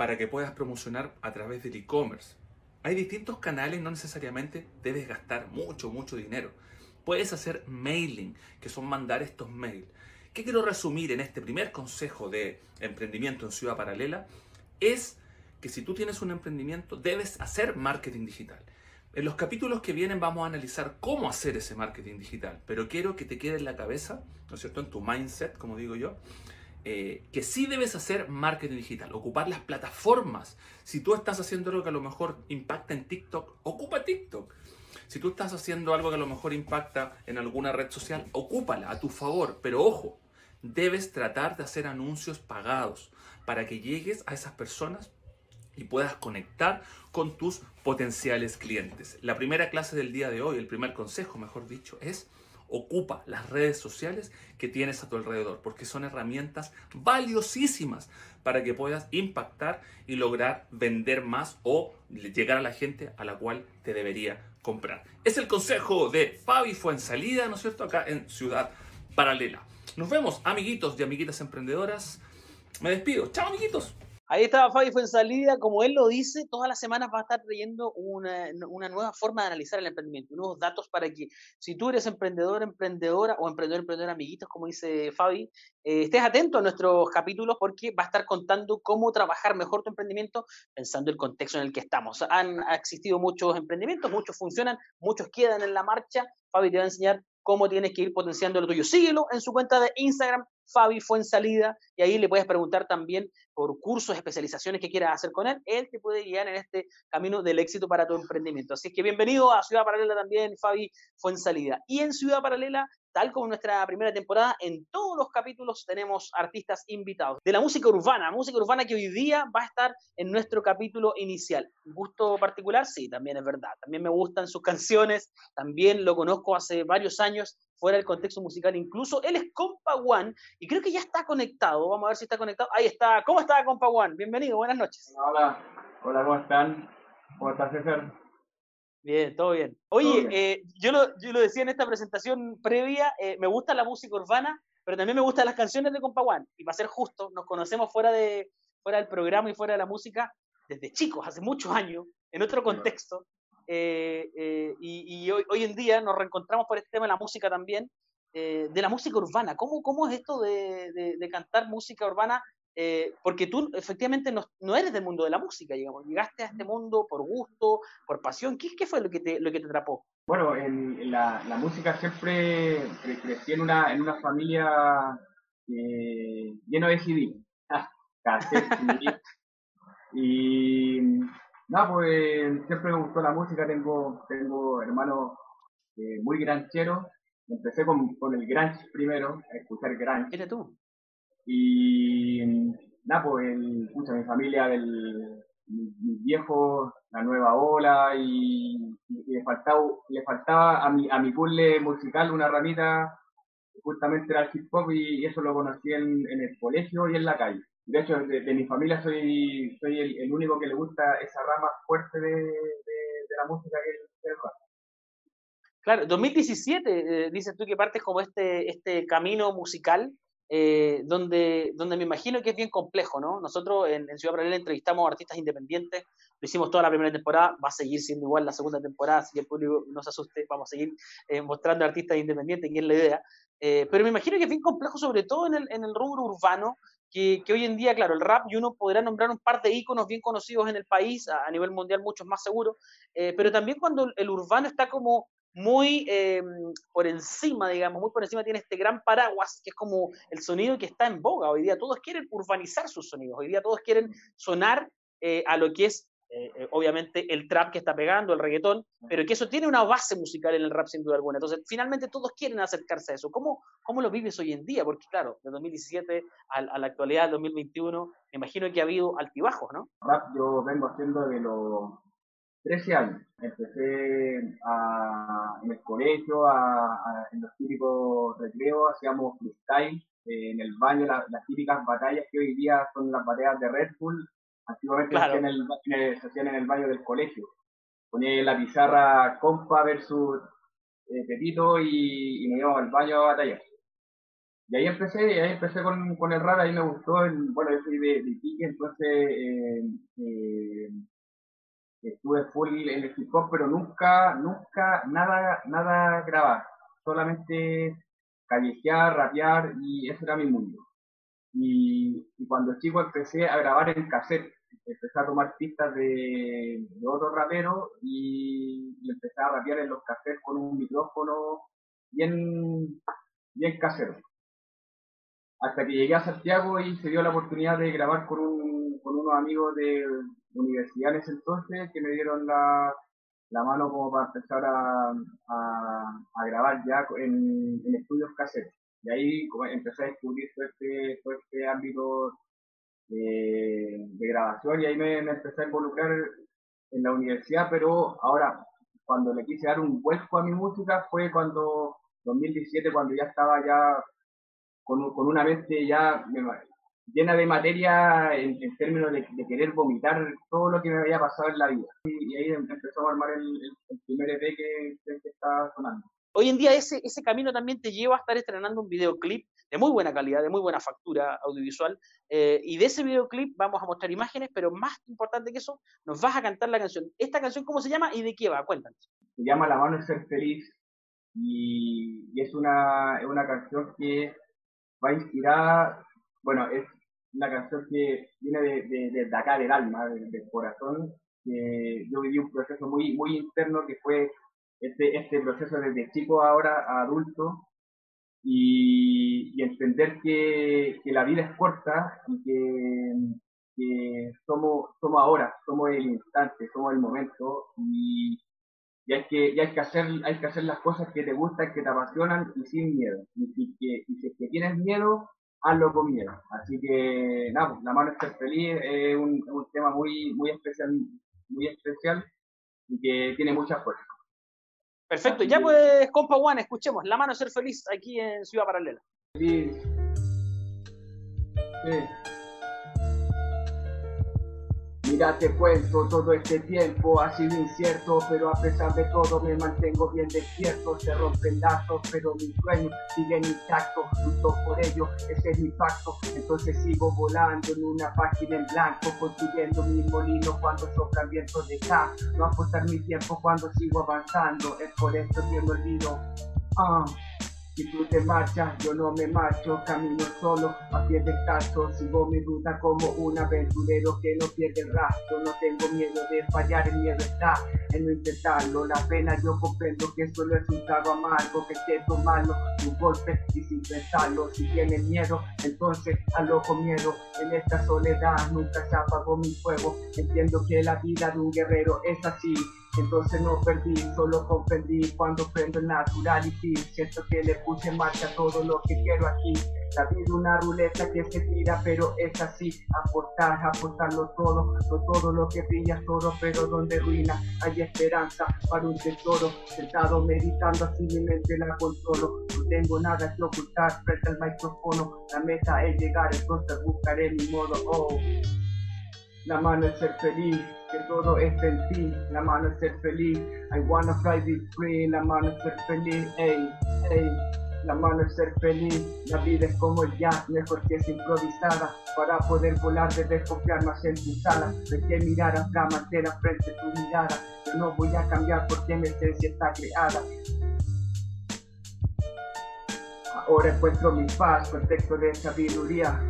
Para que puedas promocionar a través del e-commerce. Hay distintos canales, no necesariamente debes gastar mucho, mucho dinero. Puedes hacer mailing, que son mandar estos mails. ¿Qué quiero resumir en este primer consejo de emprendimiento en Ciudad Paralela? Es que si tú tienes un emprendimiento, debes hacer marketing digital. En los capítulos que vienen vamos a analizar cómo hacer ese marketing digital, pero quiero que te quede en la cabeza, ¿no es cierto? En tu mindset, como digo yo, eh, que sí debes hacer marketing digital, ocupar las plataformas. Si tú estás haciendo algo que a lo mejor impacta en TikTok, ocupa TikTok. Si tú estás haciendo algo que a lo mejor impacta en alguna red social, ocúpala a tu favor. Pero ojo, debes tratar de hacer anuncios pagados para que llegues a esas personas y puedas conectar con tus potenciales clientes. La primera clase del día de hoy, el primer consejo, mejor dicho, es Ocupa las redes sociales que tienes a tu alrededor, porque son herramientas valiosísimas para que puedas impactar y lograr vender más o llegar a la gente a la cual te debería comprar. Es el consejo de Fabi Fuensalida, ¿no es cierto? Acá en Ciudad Paralela. Nos vemos, amiguitos y amiguitas emprendedoras. Me despido. Chao, amiguitos. Ahí estaba Fabi salida, como él lo dice, todas las semanas va a estar trayendo una, nueva forma de analizar el emprendimiento, nuevos datos para que si tú eres emprendedor, emprendedora o emprendedor, emprendedor, amiguitos, como dice Fabi, eh, estés atento a nuestros capítulos porque va a estar contando cómo trabajar mejor tu emprendimiento pensando el contexto en el que estamos. Han existido muchos emprendimientos, muchos funcionan, muchos quedan en la marcha. Fabi te va a enseñar cómo tienes que ir potenciando lo tuyo. Síguelo en su cuenta de Instagram, Fabi fue en salida y ahí le puedes preguntar también por cursos, especializaciones que quieras hacer con él. Él te puede guiar en este camino del éxito para tu emprendimiento. Así que bienvenido a Ciudad Paralela también, Fabi fue en salida. Y en Ciudad Paralela tal como nuestra primera temporada, en todos los capítulos tenemos artistas invitados de la música urbana, música urbana que hoy día va a estar en nuestro capítulo inicial. ¿Gusto particular? Sí, también es verdad. También me gustan sus canciones, también lo conozco hace varios años fuera del contexto musical incluso. Él es Compa One y creo que ya está conectado. Vamos a ver si está conectado. Ahí está. ¿Cómo está Compa One? Bienvenido, buenas noches. Hola, hola, ¿cómo están? ¿Cómo estás, César? Bien, todo bien. Oye, eh, yo, lo, yo lo decía en esta presentación previa, eh, me gusta la música urbana, pero también me gustan las canciones de Compaguán. Y para ser justo, nos conocemos fuera, de, fuera del programa y fuera de la música desde chicos, hace muchos años, en otro contexto. Eh, y, y hoy, hoy, en día nos reencontramos por este tema de la música también, de la música urbana. ¿Cómo, cómo es esto de, de, de cantar música urbana eh, porque tú efectivamente no, no, eres del mundo de la música, digamos, llegaste a este mundo por gusto, por pasión, ¿qué, qué fue lo que te, lo que te atrapó? Bueno, en, la, la, música siempre crecí en una, en una familia eh, lleno de CD, [LAUGHS] y nada, pues siempre me gustó la música, tengo, tengo hermanos eh, muy grancheros, empecé con, con el granch primero, a escuchar granch. ¿Eres tú? Y nada, pues el, mi familia, del, mis viejos, la nueva ola y, le faltaba, le faltaba a mi, a mi puzzle musical una ramita, justamente era el hip hop y, eso lo conocí en, el colegio y en la calle. De hecho, de, mi familia soy, soy el, único que le gusta esa rama fuerte de, la música que es el rap. Claro, 2017, eh, dices tú que partes como este, este camino musical, eh, donde, donde me imagino que es bien complejo, ¿no? Nosotros en, Ciudad Paralela entrevistamos artistas independientes, lo hicimos toda la primera temporada, va a seguir siendo igual la segunda temporada, así que el público no se asuste, vamos a seguir eh, mostrando artistas independientes, que es la idea. pero me imagino que es bien complejo, sobre todo en el, en el rubro urbano, que, que, hoy en día, claro, el rap, y uno podrá nombrar un par de íconos bien conocidos en el país, a, a nivel mundial muchos más seguros, pero también cuando el urbano está como muy em, por encima, digamos, muy por encima tiene este gran paraguas que es como el sonido que está en boga. Hoy día todos quieren urbanizar sus sonidos, hoy día todos quieren sonar eh, a lo que es, eh, eh, obviamente, el trap que está pegando, el reggaetón, pero que eso tiene una base musical en el rap sin duda alguna. Entonces, finalmente todos quieren acercarse a eso. ¿Cómo, cómo lo vives hoy en día? Porque, claro, de 2017 a, a la actualidad, 2021, me imagino que ha habido altibajos, ¿no? yo vengo haciendo de los 13 años. Empecé en el colegio, en los típicos recreos, hacíamos freestyle eh, en el baño, las típicas batallas que hoy día son las batallas de Red Bull, antiguamente se, hacían en el, baño del colegio. Ponía la pizarra compa versus eh, Petito y, y nos íbamos al baño a batallar. Y ahí empecé, ahí empecé con, con el rap, ahí me gustó, bueno, yo soy de, de entonces eh, eh estuve full en el hip pero nunca, nunca, nada, nada grabar, solamente callejear, rapear y ese era mi mundo. Y, cuando chico empecé a grabar en cassette, empecé a tomar pistas de, de otro rapero y, empecé a rapear en los cassettes con un micrófono bien, bien casero. Hasta que llegué a Santiago y se dio la oportunidad de grabar con, un, con unos amigos de, universidad en ese entonces que me dieron la, la mano como para empezar a, a, grabar ya en, en, estudios caseros. Y ahí empecé a descubrir todo este, este ámbito de, de grabación y ahí me, me, empecé a involucrar en la universidad, pero ahora cuando le quise dar un vuelco a mi música fue cuando 2017, cuando ya estaba ya con, con una mente ya llena de materia en, términos de, querer vomitar todo lo que me había pasado en la vida. Y, ahí empezó a armar el, primer EP que, que, está sonando. Hoy en día ese, ese camino también te lleva a estar estrenando un videoclip de muy buena calidad, de muy buena factura audiovisual. Eh, y de ese videoclip vamos a mostrar imágenes, pero más importante que eso, nos vas a cantar la canción. ¿Esta canción cómo se llama y de qué va? Cuéntanos. Se llama La mano es ser feliz y, y es, una, es una canción que va inspirada, bueno, es una canción que viene de, de, acá, del alma, del, corazón. Que yo viví un proceso muy, muy interno que fue este, este proceso desde chico ahora a adulto y, entender que, que, la vida es corta y que, que, somos, somos ahora, somos el instante, somos el momento y, y hay que, y hay que hacer, hay que hacer las cosas que te gustan, que te apasionan y sin miedo. Y, que, y si es que tienes miedo, hazlo con miedo. Así que, nada, pues, La mano es ser feliz es un, un, tema muy, muy especial, muy especial y que tiene mucha fuerza. Perfecto, ya pues, compa Juan, escuchemos La mano ser feliz aquí en Ciudad Paralela. Feliz. Sí. Mira, te cuento, todo este tiempo ha sido incierto, pero a pesar de todo me mantengo bien despierto. Se rompen lazos, pero mis sueños siguen intactos. Lucho por ello, ese es mi pacto. Entonces sigo volando en una página en blanco, construyendo mi molino cuando sopla el viento de acá. No apostar mi tiempo cuando sigo avanzando, es por esto que me olvido. Ah. Si tú te marchas, yo no me marcho, camino solo, a pie descalzo, sigo mi ruta como un aventurero que no pierde el rastro, no tengo miedo de fallar, el miedo está en no intentarlo, la pena yo comprendo que solo es un trago amargo, que quiero tomarlo, un golpe y sin pensarlo, si tienes miedo, entonces hazlo con miedo, en esta soledad nunca se apagó mi fuego, entiendo que la vida de un guerrero es así, entonces no perdí, solo comprendí cuando prendo el naturality. Siento que le puse en marcha todo lo que quiero aquí. La vida una ruleta que se tira, pero es así. Aportar, aportarlo todo, no todo lo que brilla todo, pero donde ruina hay esperanza para un tesoro. Sentado meditando así mi mente la controlo tengo nada que ocultar frente al micrófono. La meta es llegar, entonces buscaré mi modo. Oh. La mano es ser feliz, que todo esté en ti. La mano es ser feliz. I wanna fly this free. La mano es ser feliz. Ey, ey. La mano es ser feliz, la vida es como el jazz, mejor que es improvisada. Para poder volar debes confiar más en tu sala. De que mirar acá, mantener frente tu mirada. Yo no voy a cambiar porque mi esencia está creada. Ahora encuentro mi paz, contexto de sabiduría.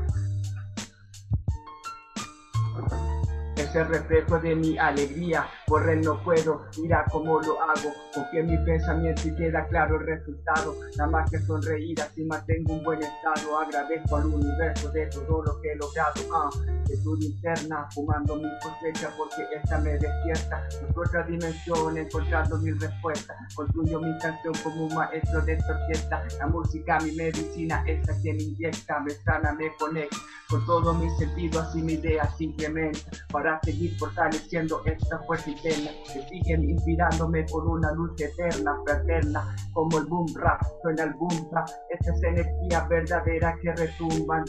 Es el reflejo de mi alegría. Correr no puedo, mira cómo lo hago. Confío en mi pensamiento y queda claro el resultado. Nada más que sonreír, así mantengo un buen estado. Agradezco al universo de todo lo que he logrado. Ah, de tu linterna, fumando mi cosecha porque esta me despierta. En otra dimensión, encontrando mi respuesta. Construyo mi canción como un maestro de esta orquesta. La música, mi medicina, esta quien inyecta, me sana, me conecta. Con todo mi sentido, así mi idea simplemente para seguir fortaleciendo esta fuerza interna que siguen inspirándome por una luz eterna, fraterna, como el boom rap, suena el boom rap, esta es energía verdadera que retumba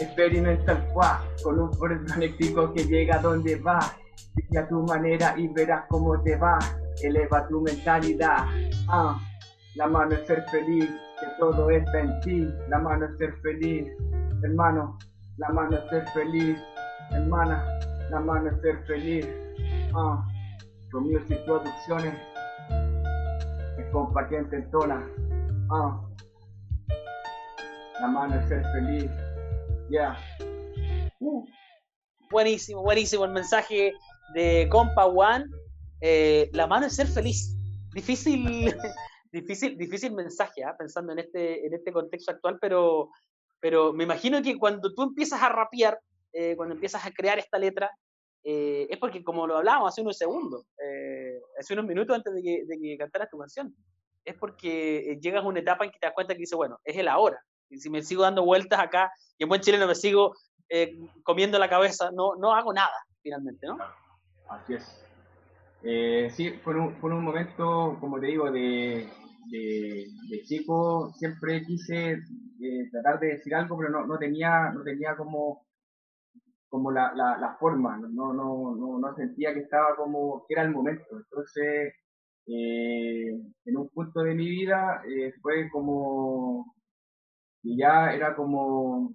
Experimenta el fuá con un fuerza eléctrico que llega donde va, a tu manera y verás cómo te va, eleva tu mentalidad. Ah, la mano es ser feliz, todo está en ti, la mano es ser feliz, hermano, la mano es ser feliz, hermana, la mano es ser feliz. Ah, Music Producciones, es compartiente en toda. Ah, la mano es ser feliz. Ya. Uh, buenísimo, buenísimo el mensaje de Compa One. Eh, la mano es ser feliz. Difícil, difícil, difícil mensaje, ¿ah? pensando en este, en este contexto actual, pero pero me imagino que cuando tú empiezas a rapear, eh, cuando empiezas a crear esta letra, eh, es porque, como lo hablábamos hace unos segundos, eh, hace unos minutos antes de que, de que cantaras tu canción, es porque llegas a una etapa en que te das cuenta que dices, bueno, es el ahora. Y si me sigo dando vueltas acá y en buen chileno me sigo comiendo la cabeza, no, no hago nada, finalmente, ¿no? Así es. Sí, fue un, fue un momento, como te digo, de, de, chico, siempre quise tratar de decir algo, pero no, no tenía, no tenía como, como la, la, forma, no, no, no, no, sentía que estaba como, que era el momento. Entonces, eh, en un punto de mi vida eh, fue como, y ya era como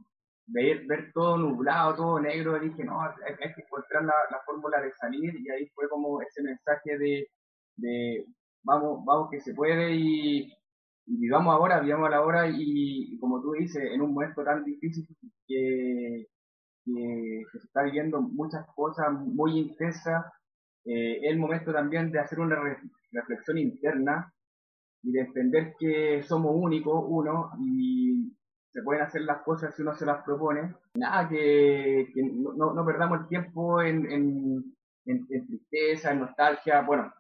ver, todo nublado, todo negro, dije, no, hay, que encontrar la, la, fórmula de salir, y ahí fue como ese mensaje de, vamos, vamos que se puede, y, y vivamos ahora, vivamos a la hora y, como tú dices, en un momento tan difícil que, que, se está viviendo muchas cosas muy intensas, eh, es el momento también de hacer una reflexión interna y de entender que somos únicos, uno, y se pueden hacer las cosas si uno se las propone. Nada, que, no, no, perdamos el tiempo en, en, en, tristeza, en nostalgia, bueno,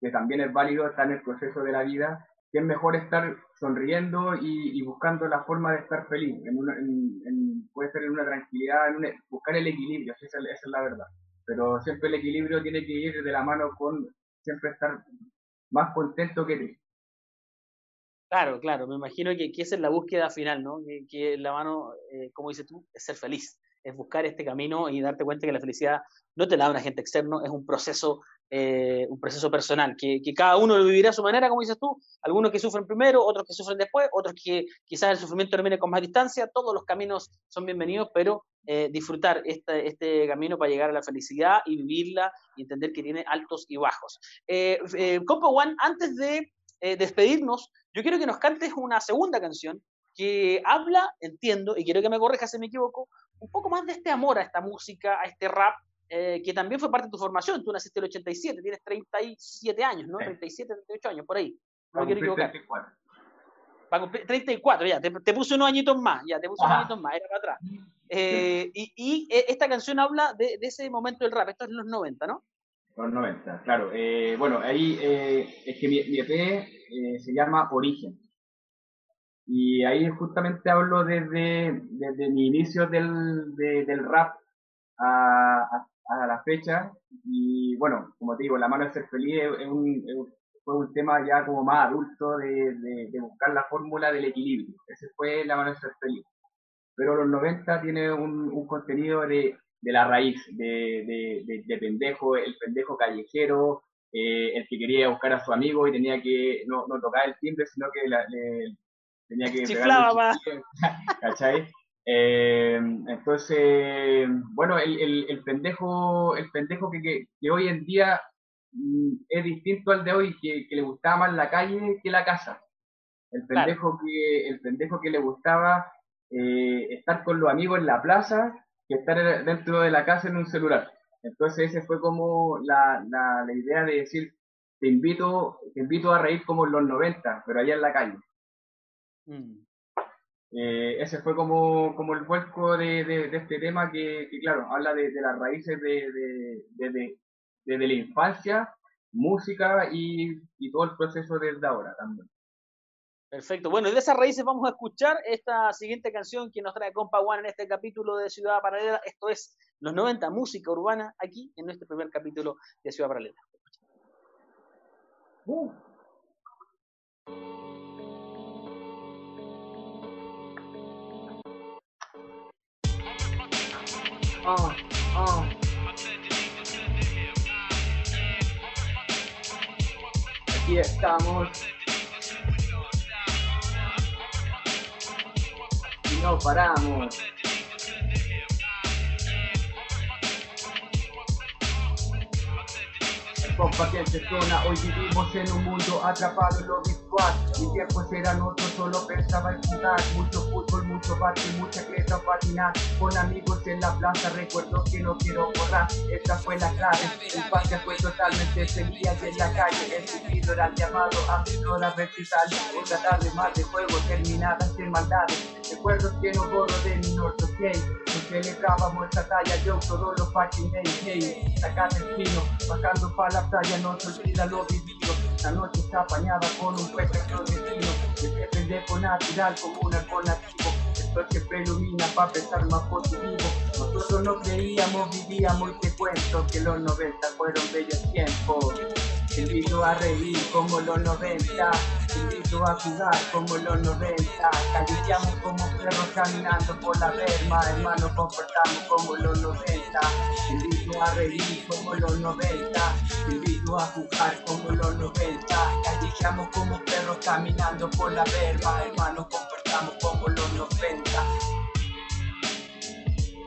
que también es válido estar en el proceso de la vida, que es mejor estar sonriendo y, buscando la forma de estar feliz. En puede ser en una tranquilidad, en buscar el equilibrio, esa, es la verdad. Pero siempre el equilibrio tiene que ir de la mano con siempre estar más contento que triste. Claro, claro, me imagino que, que, esa es la búsqueda final, ¿no? Que, la mano, eh, como dices tú, es ser feliz, es buscar este camino y darte cuenta que la felicidad no te la da un agente externo, es un proceso eh, un proceso personal, que, cada uno lo vivirá a su manera, como dices tú, algunos que sufren primero, otros que sufren después, otros que quizás el sufrimiento termine con más distancia, todos los caminos son bienvenidos, pero eh, disfrutar este, este, camino para llegar a la felicidad y vivirla y entender que tiene altos y bajos. Compa One, antes de despedirnos, yo quiero que nos cantes una segunda canción que habla, entiendo, y quiero que me corrijas si me equivoco, un poco más de este amor a esta música, a este rap, eh, que también fue parte de tu formación. Tú naciste en el 87, tienes 37 años, ¿no? 37, 38 años, por ahí. No me quiero equivocar. 34. Va a cumplir 34, ya, te, te, puse unos añitos más, ya, te puse unos añitos más, era para atrás. Eh, y, y, eh, esta canción habla de, de, ese momento del rap, esto es en los 90, ¿no? Los 90, claro. Eh, bueno, ahí es que mi, mi EP se llama Origen. Y ahí justamente hablo desde, desde mi inicio del, del rap a, a, la fecha. Y bueno, como te digo, La mano de ser feliz es, un, fue un tema ya como más adulto de, de, buscar la fórmula del equilibrio. Ese fue la manera de ser feliz. Pero los 90 tiene un, un contenido de, de, la raíz, de, de, pendejo, el pendejo callejero, eh, el que quería buscar a su amigo y tenía que no, no tocar el timbre, sino que le, tenía que Chiflaba [LAUGHS] ¿cachai? Eh, entonces, bueno, el, el, el, pendejo, el pendejo que, que, hoy en día mm, es distinto al de hoy, que, que, le gustaba más la calle que la casa. El pendejo, que, el pendejo que le gustaba eh, estar con los amigos en la plaza que estar dentro de la casa en un celular. Entonces ese fue como la, la, la idea de decir, te invito, te invito a reír como en los 90, pero allá en la calle. Mm. Eh, ese fue como, como el vuelco de, de, este tema que, que, claro, habla de, de las raíces de, desde la infancia, música y, y, todo el proceso desde ahora también. Perfecto. Bueno, y de esas raíces vamos a escuchar esta siguiente canción que nos trae Compa One en este capítulo de Ciudad Paralela. Esto es Los 90, música urbana, aquí en nuestro primer capítulo de Ciudad Paralela. Aquí estamos. No paramos. Compa que zona, hoy vivimos en un mundo atrapado en lo virtual. Mi tiempo será otro, solo pensaba en jugar. Mucho fútbol, mucho bate, mucha cleta patinar. Con amigos en la plaza, recuerdo que no quiero borrar. Esta fue la clave, infancia fue totalmente día y en la calle El sentido era el llamado a mi hora vertical Otra tarde más de juego, terminadas en maldades. Recuerdos que no borro de mi norte, ok. Celebrábamos esta talla, yo todos los fucking days, hey. Sacate el pino, bajando para la playa, no se olvida lo vivido. La noche está apañada con un perfecto destino. El pendejo natural como un alcohol nativo. Esto siempre ilumina para pensar más positivo. Nosotros no creíamos, vivíamos y te cuento Que los 90 fueron bellos tiempos te invito a reír como los 90, te invito a jugar como los 90, callejeamos como perros caminando por la verma, hermano comportamos como los 90, te invito a reír como los 90, te invito a jugar como los 90, callejeamos como perros caminando por la verma, hermano comportamos como los 90.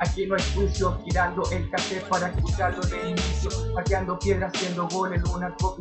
Aquí no hay juicio, girando el café para escucharlo de inicio, pateando piedras, haciendo gol en un arco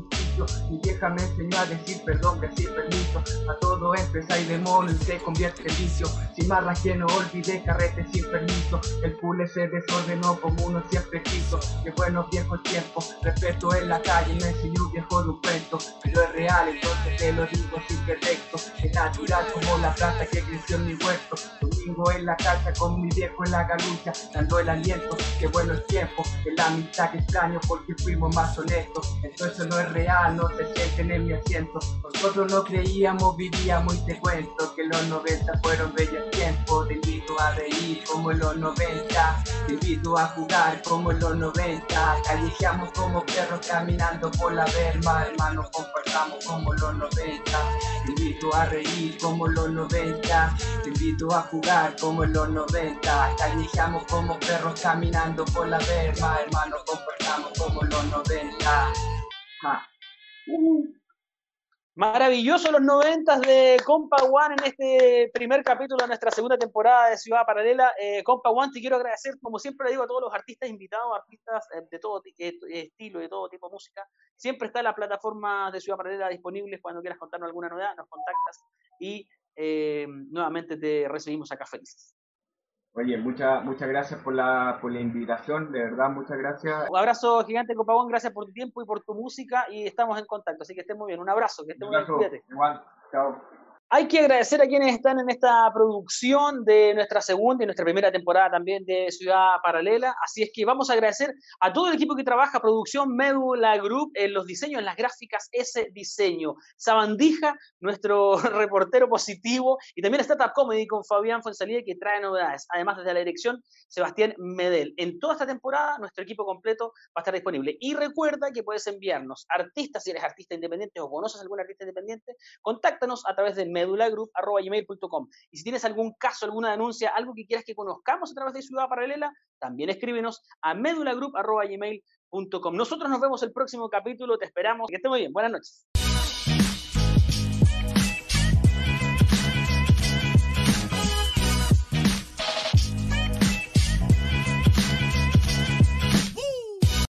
Mi vieja me enseñó a decir perdón, decir permiso. A todo empieza y demonio y se convierte en vicio. Sin marra que no olvidé, carrete sin permiso. El pule se desordenó como uno siempre quiso. Qué buenos viejos tiempos, respeto en la calle, me enseñó un viejo de un cuento. Pero es real, entonces te lo digo sin perfecto. Es natural como la planta que creció en mi huerto. Domingo en la casa con mi viejo en la galucha dando el aliento, qué bueno el tiempo, que la amistad que extraño porque fuimos más honestos, entonces no es real, no se sienten en mi asiento, nosotros no creíamos, vivíamos y te cuento que los 90 fueron bellos tiempos, invito a reír como los 90, te invito a jugar como los 90, callejeamos como perros caminando por la verma, hermanos compartamos como los 90, te invito a reír como los 90, te invito a jugar como los 90, callejeamos como perros caminando por la verma, hermano, comportamos como los 90. Maravilloso los noventas de Compa One en este primer capítulo de nuestra segunda temporada de Ciudad Paralela. Eh, Compa One, te quiero agradecer, como siempre le digo a todos los artistas invitados, artistas eh, de todo eh, estilo, de todo tipo de música. Siempre está la plataforma de Ciudad Paralela disponible cuando quieras contarnos alguna novedad, nos contactas y nuevamente te recibimos acá felices. Oye, muchas muchas gracias por la, por la invitación, de verdad, muchas gracias. Un abrazo gigante, Copagón, gracias por tu tiempo y por tu música y estamos en contacto, así que estés muy bien. Un abrazo, que estés muy bien, Igual, chao. Hay que agradecer a quienes están en esta producción de nuestra segunda y nuestra primera temporada también de Ciudad Paralela. Así es que vamos a agradecer a todo el equipo que trabaja, producción Medula Group, en los diseños, en las gráficas, ese diseño. Sabandija, nuestro [LAUGHS] reportero positivo, y también Startup Comedy con Fabián Fonsalía, que trae novedades. Además, desde la dirección, Sebastián Medel. En toda esta temporada, nuestro equipo completo va a estar disponible. Y recuerda que puedes enviarnos artistas, si eres artista independiente o conoces algún artista independiente, contáctanos a través del medulagroup.com. Y si tienes algún caso, alguna denuncia, algo que quieras que conozcamos a través de Ciudad Paralela, también escríbenos a medulagroup.com. Nosotros nos vemos el próximo capítulo, te esperamos. Que esté muy bien. Buenas noches.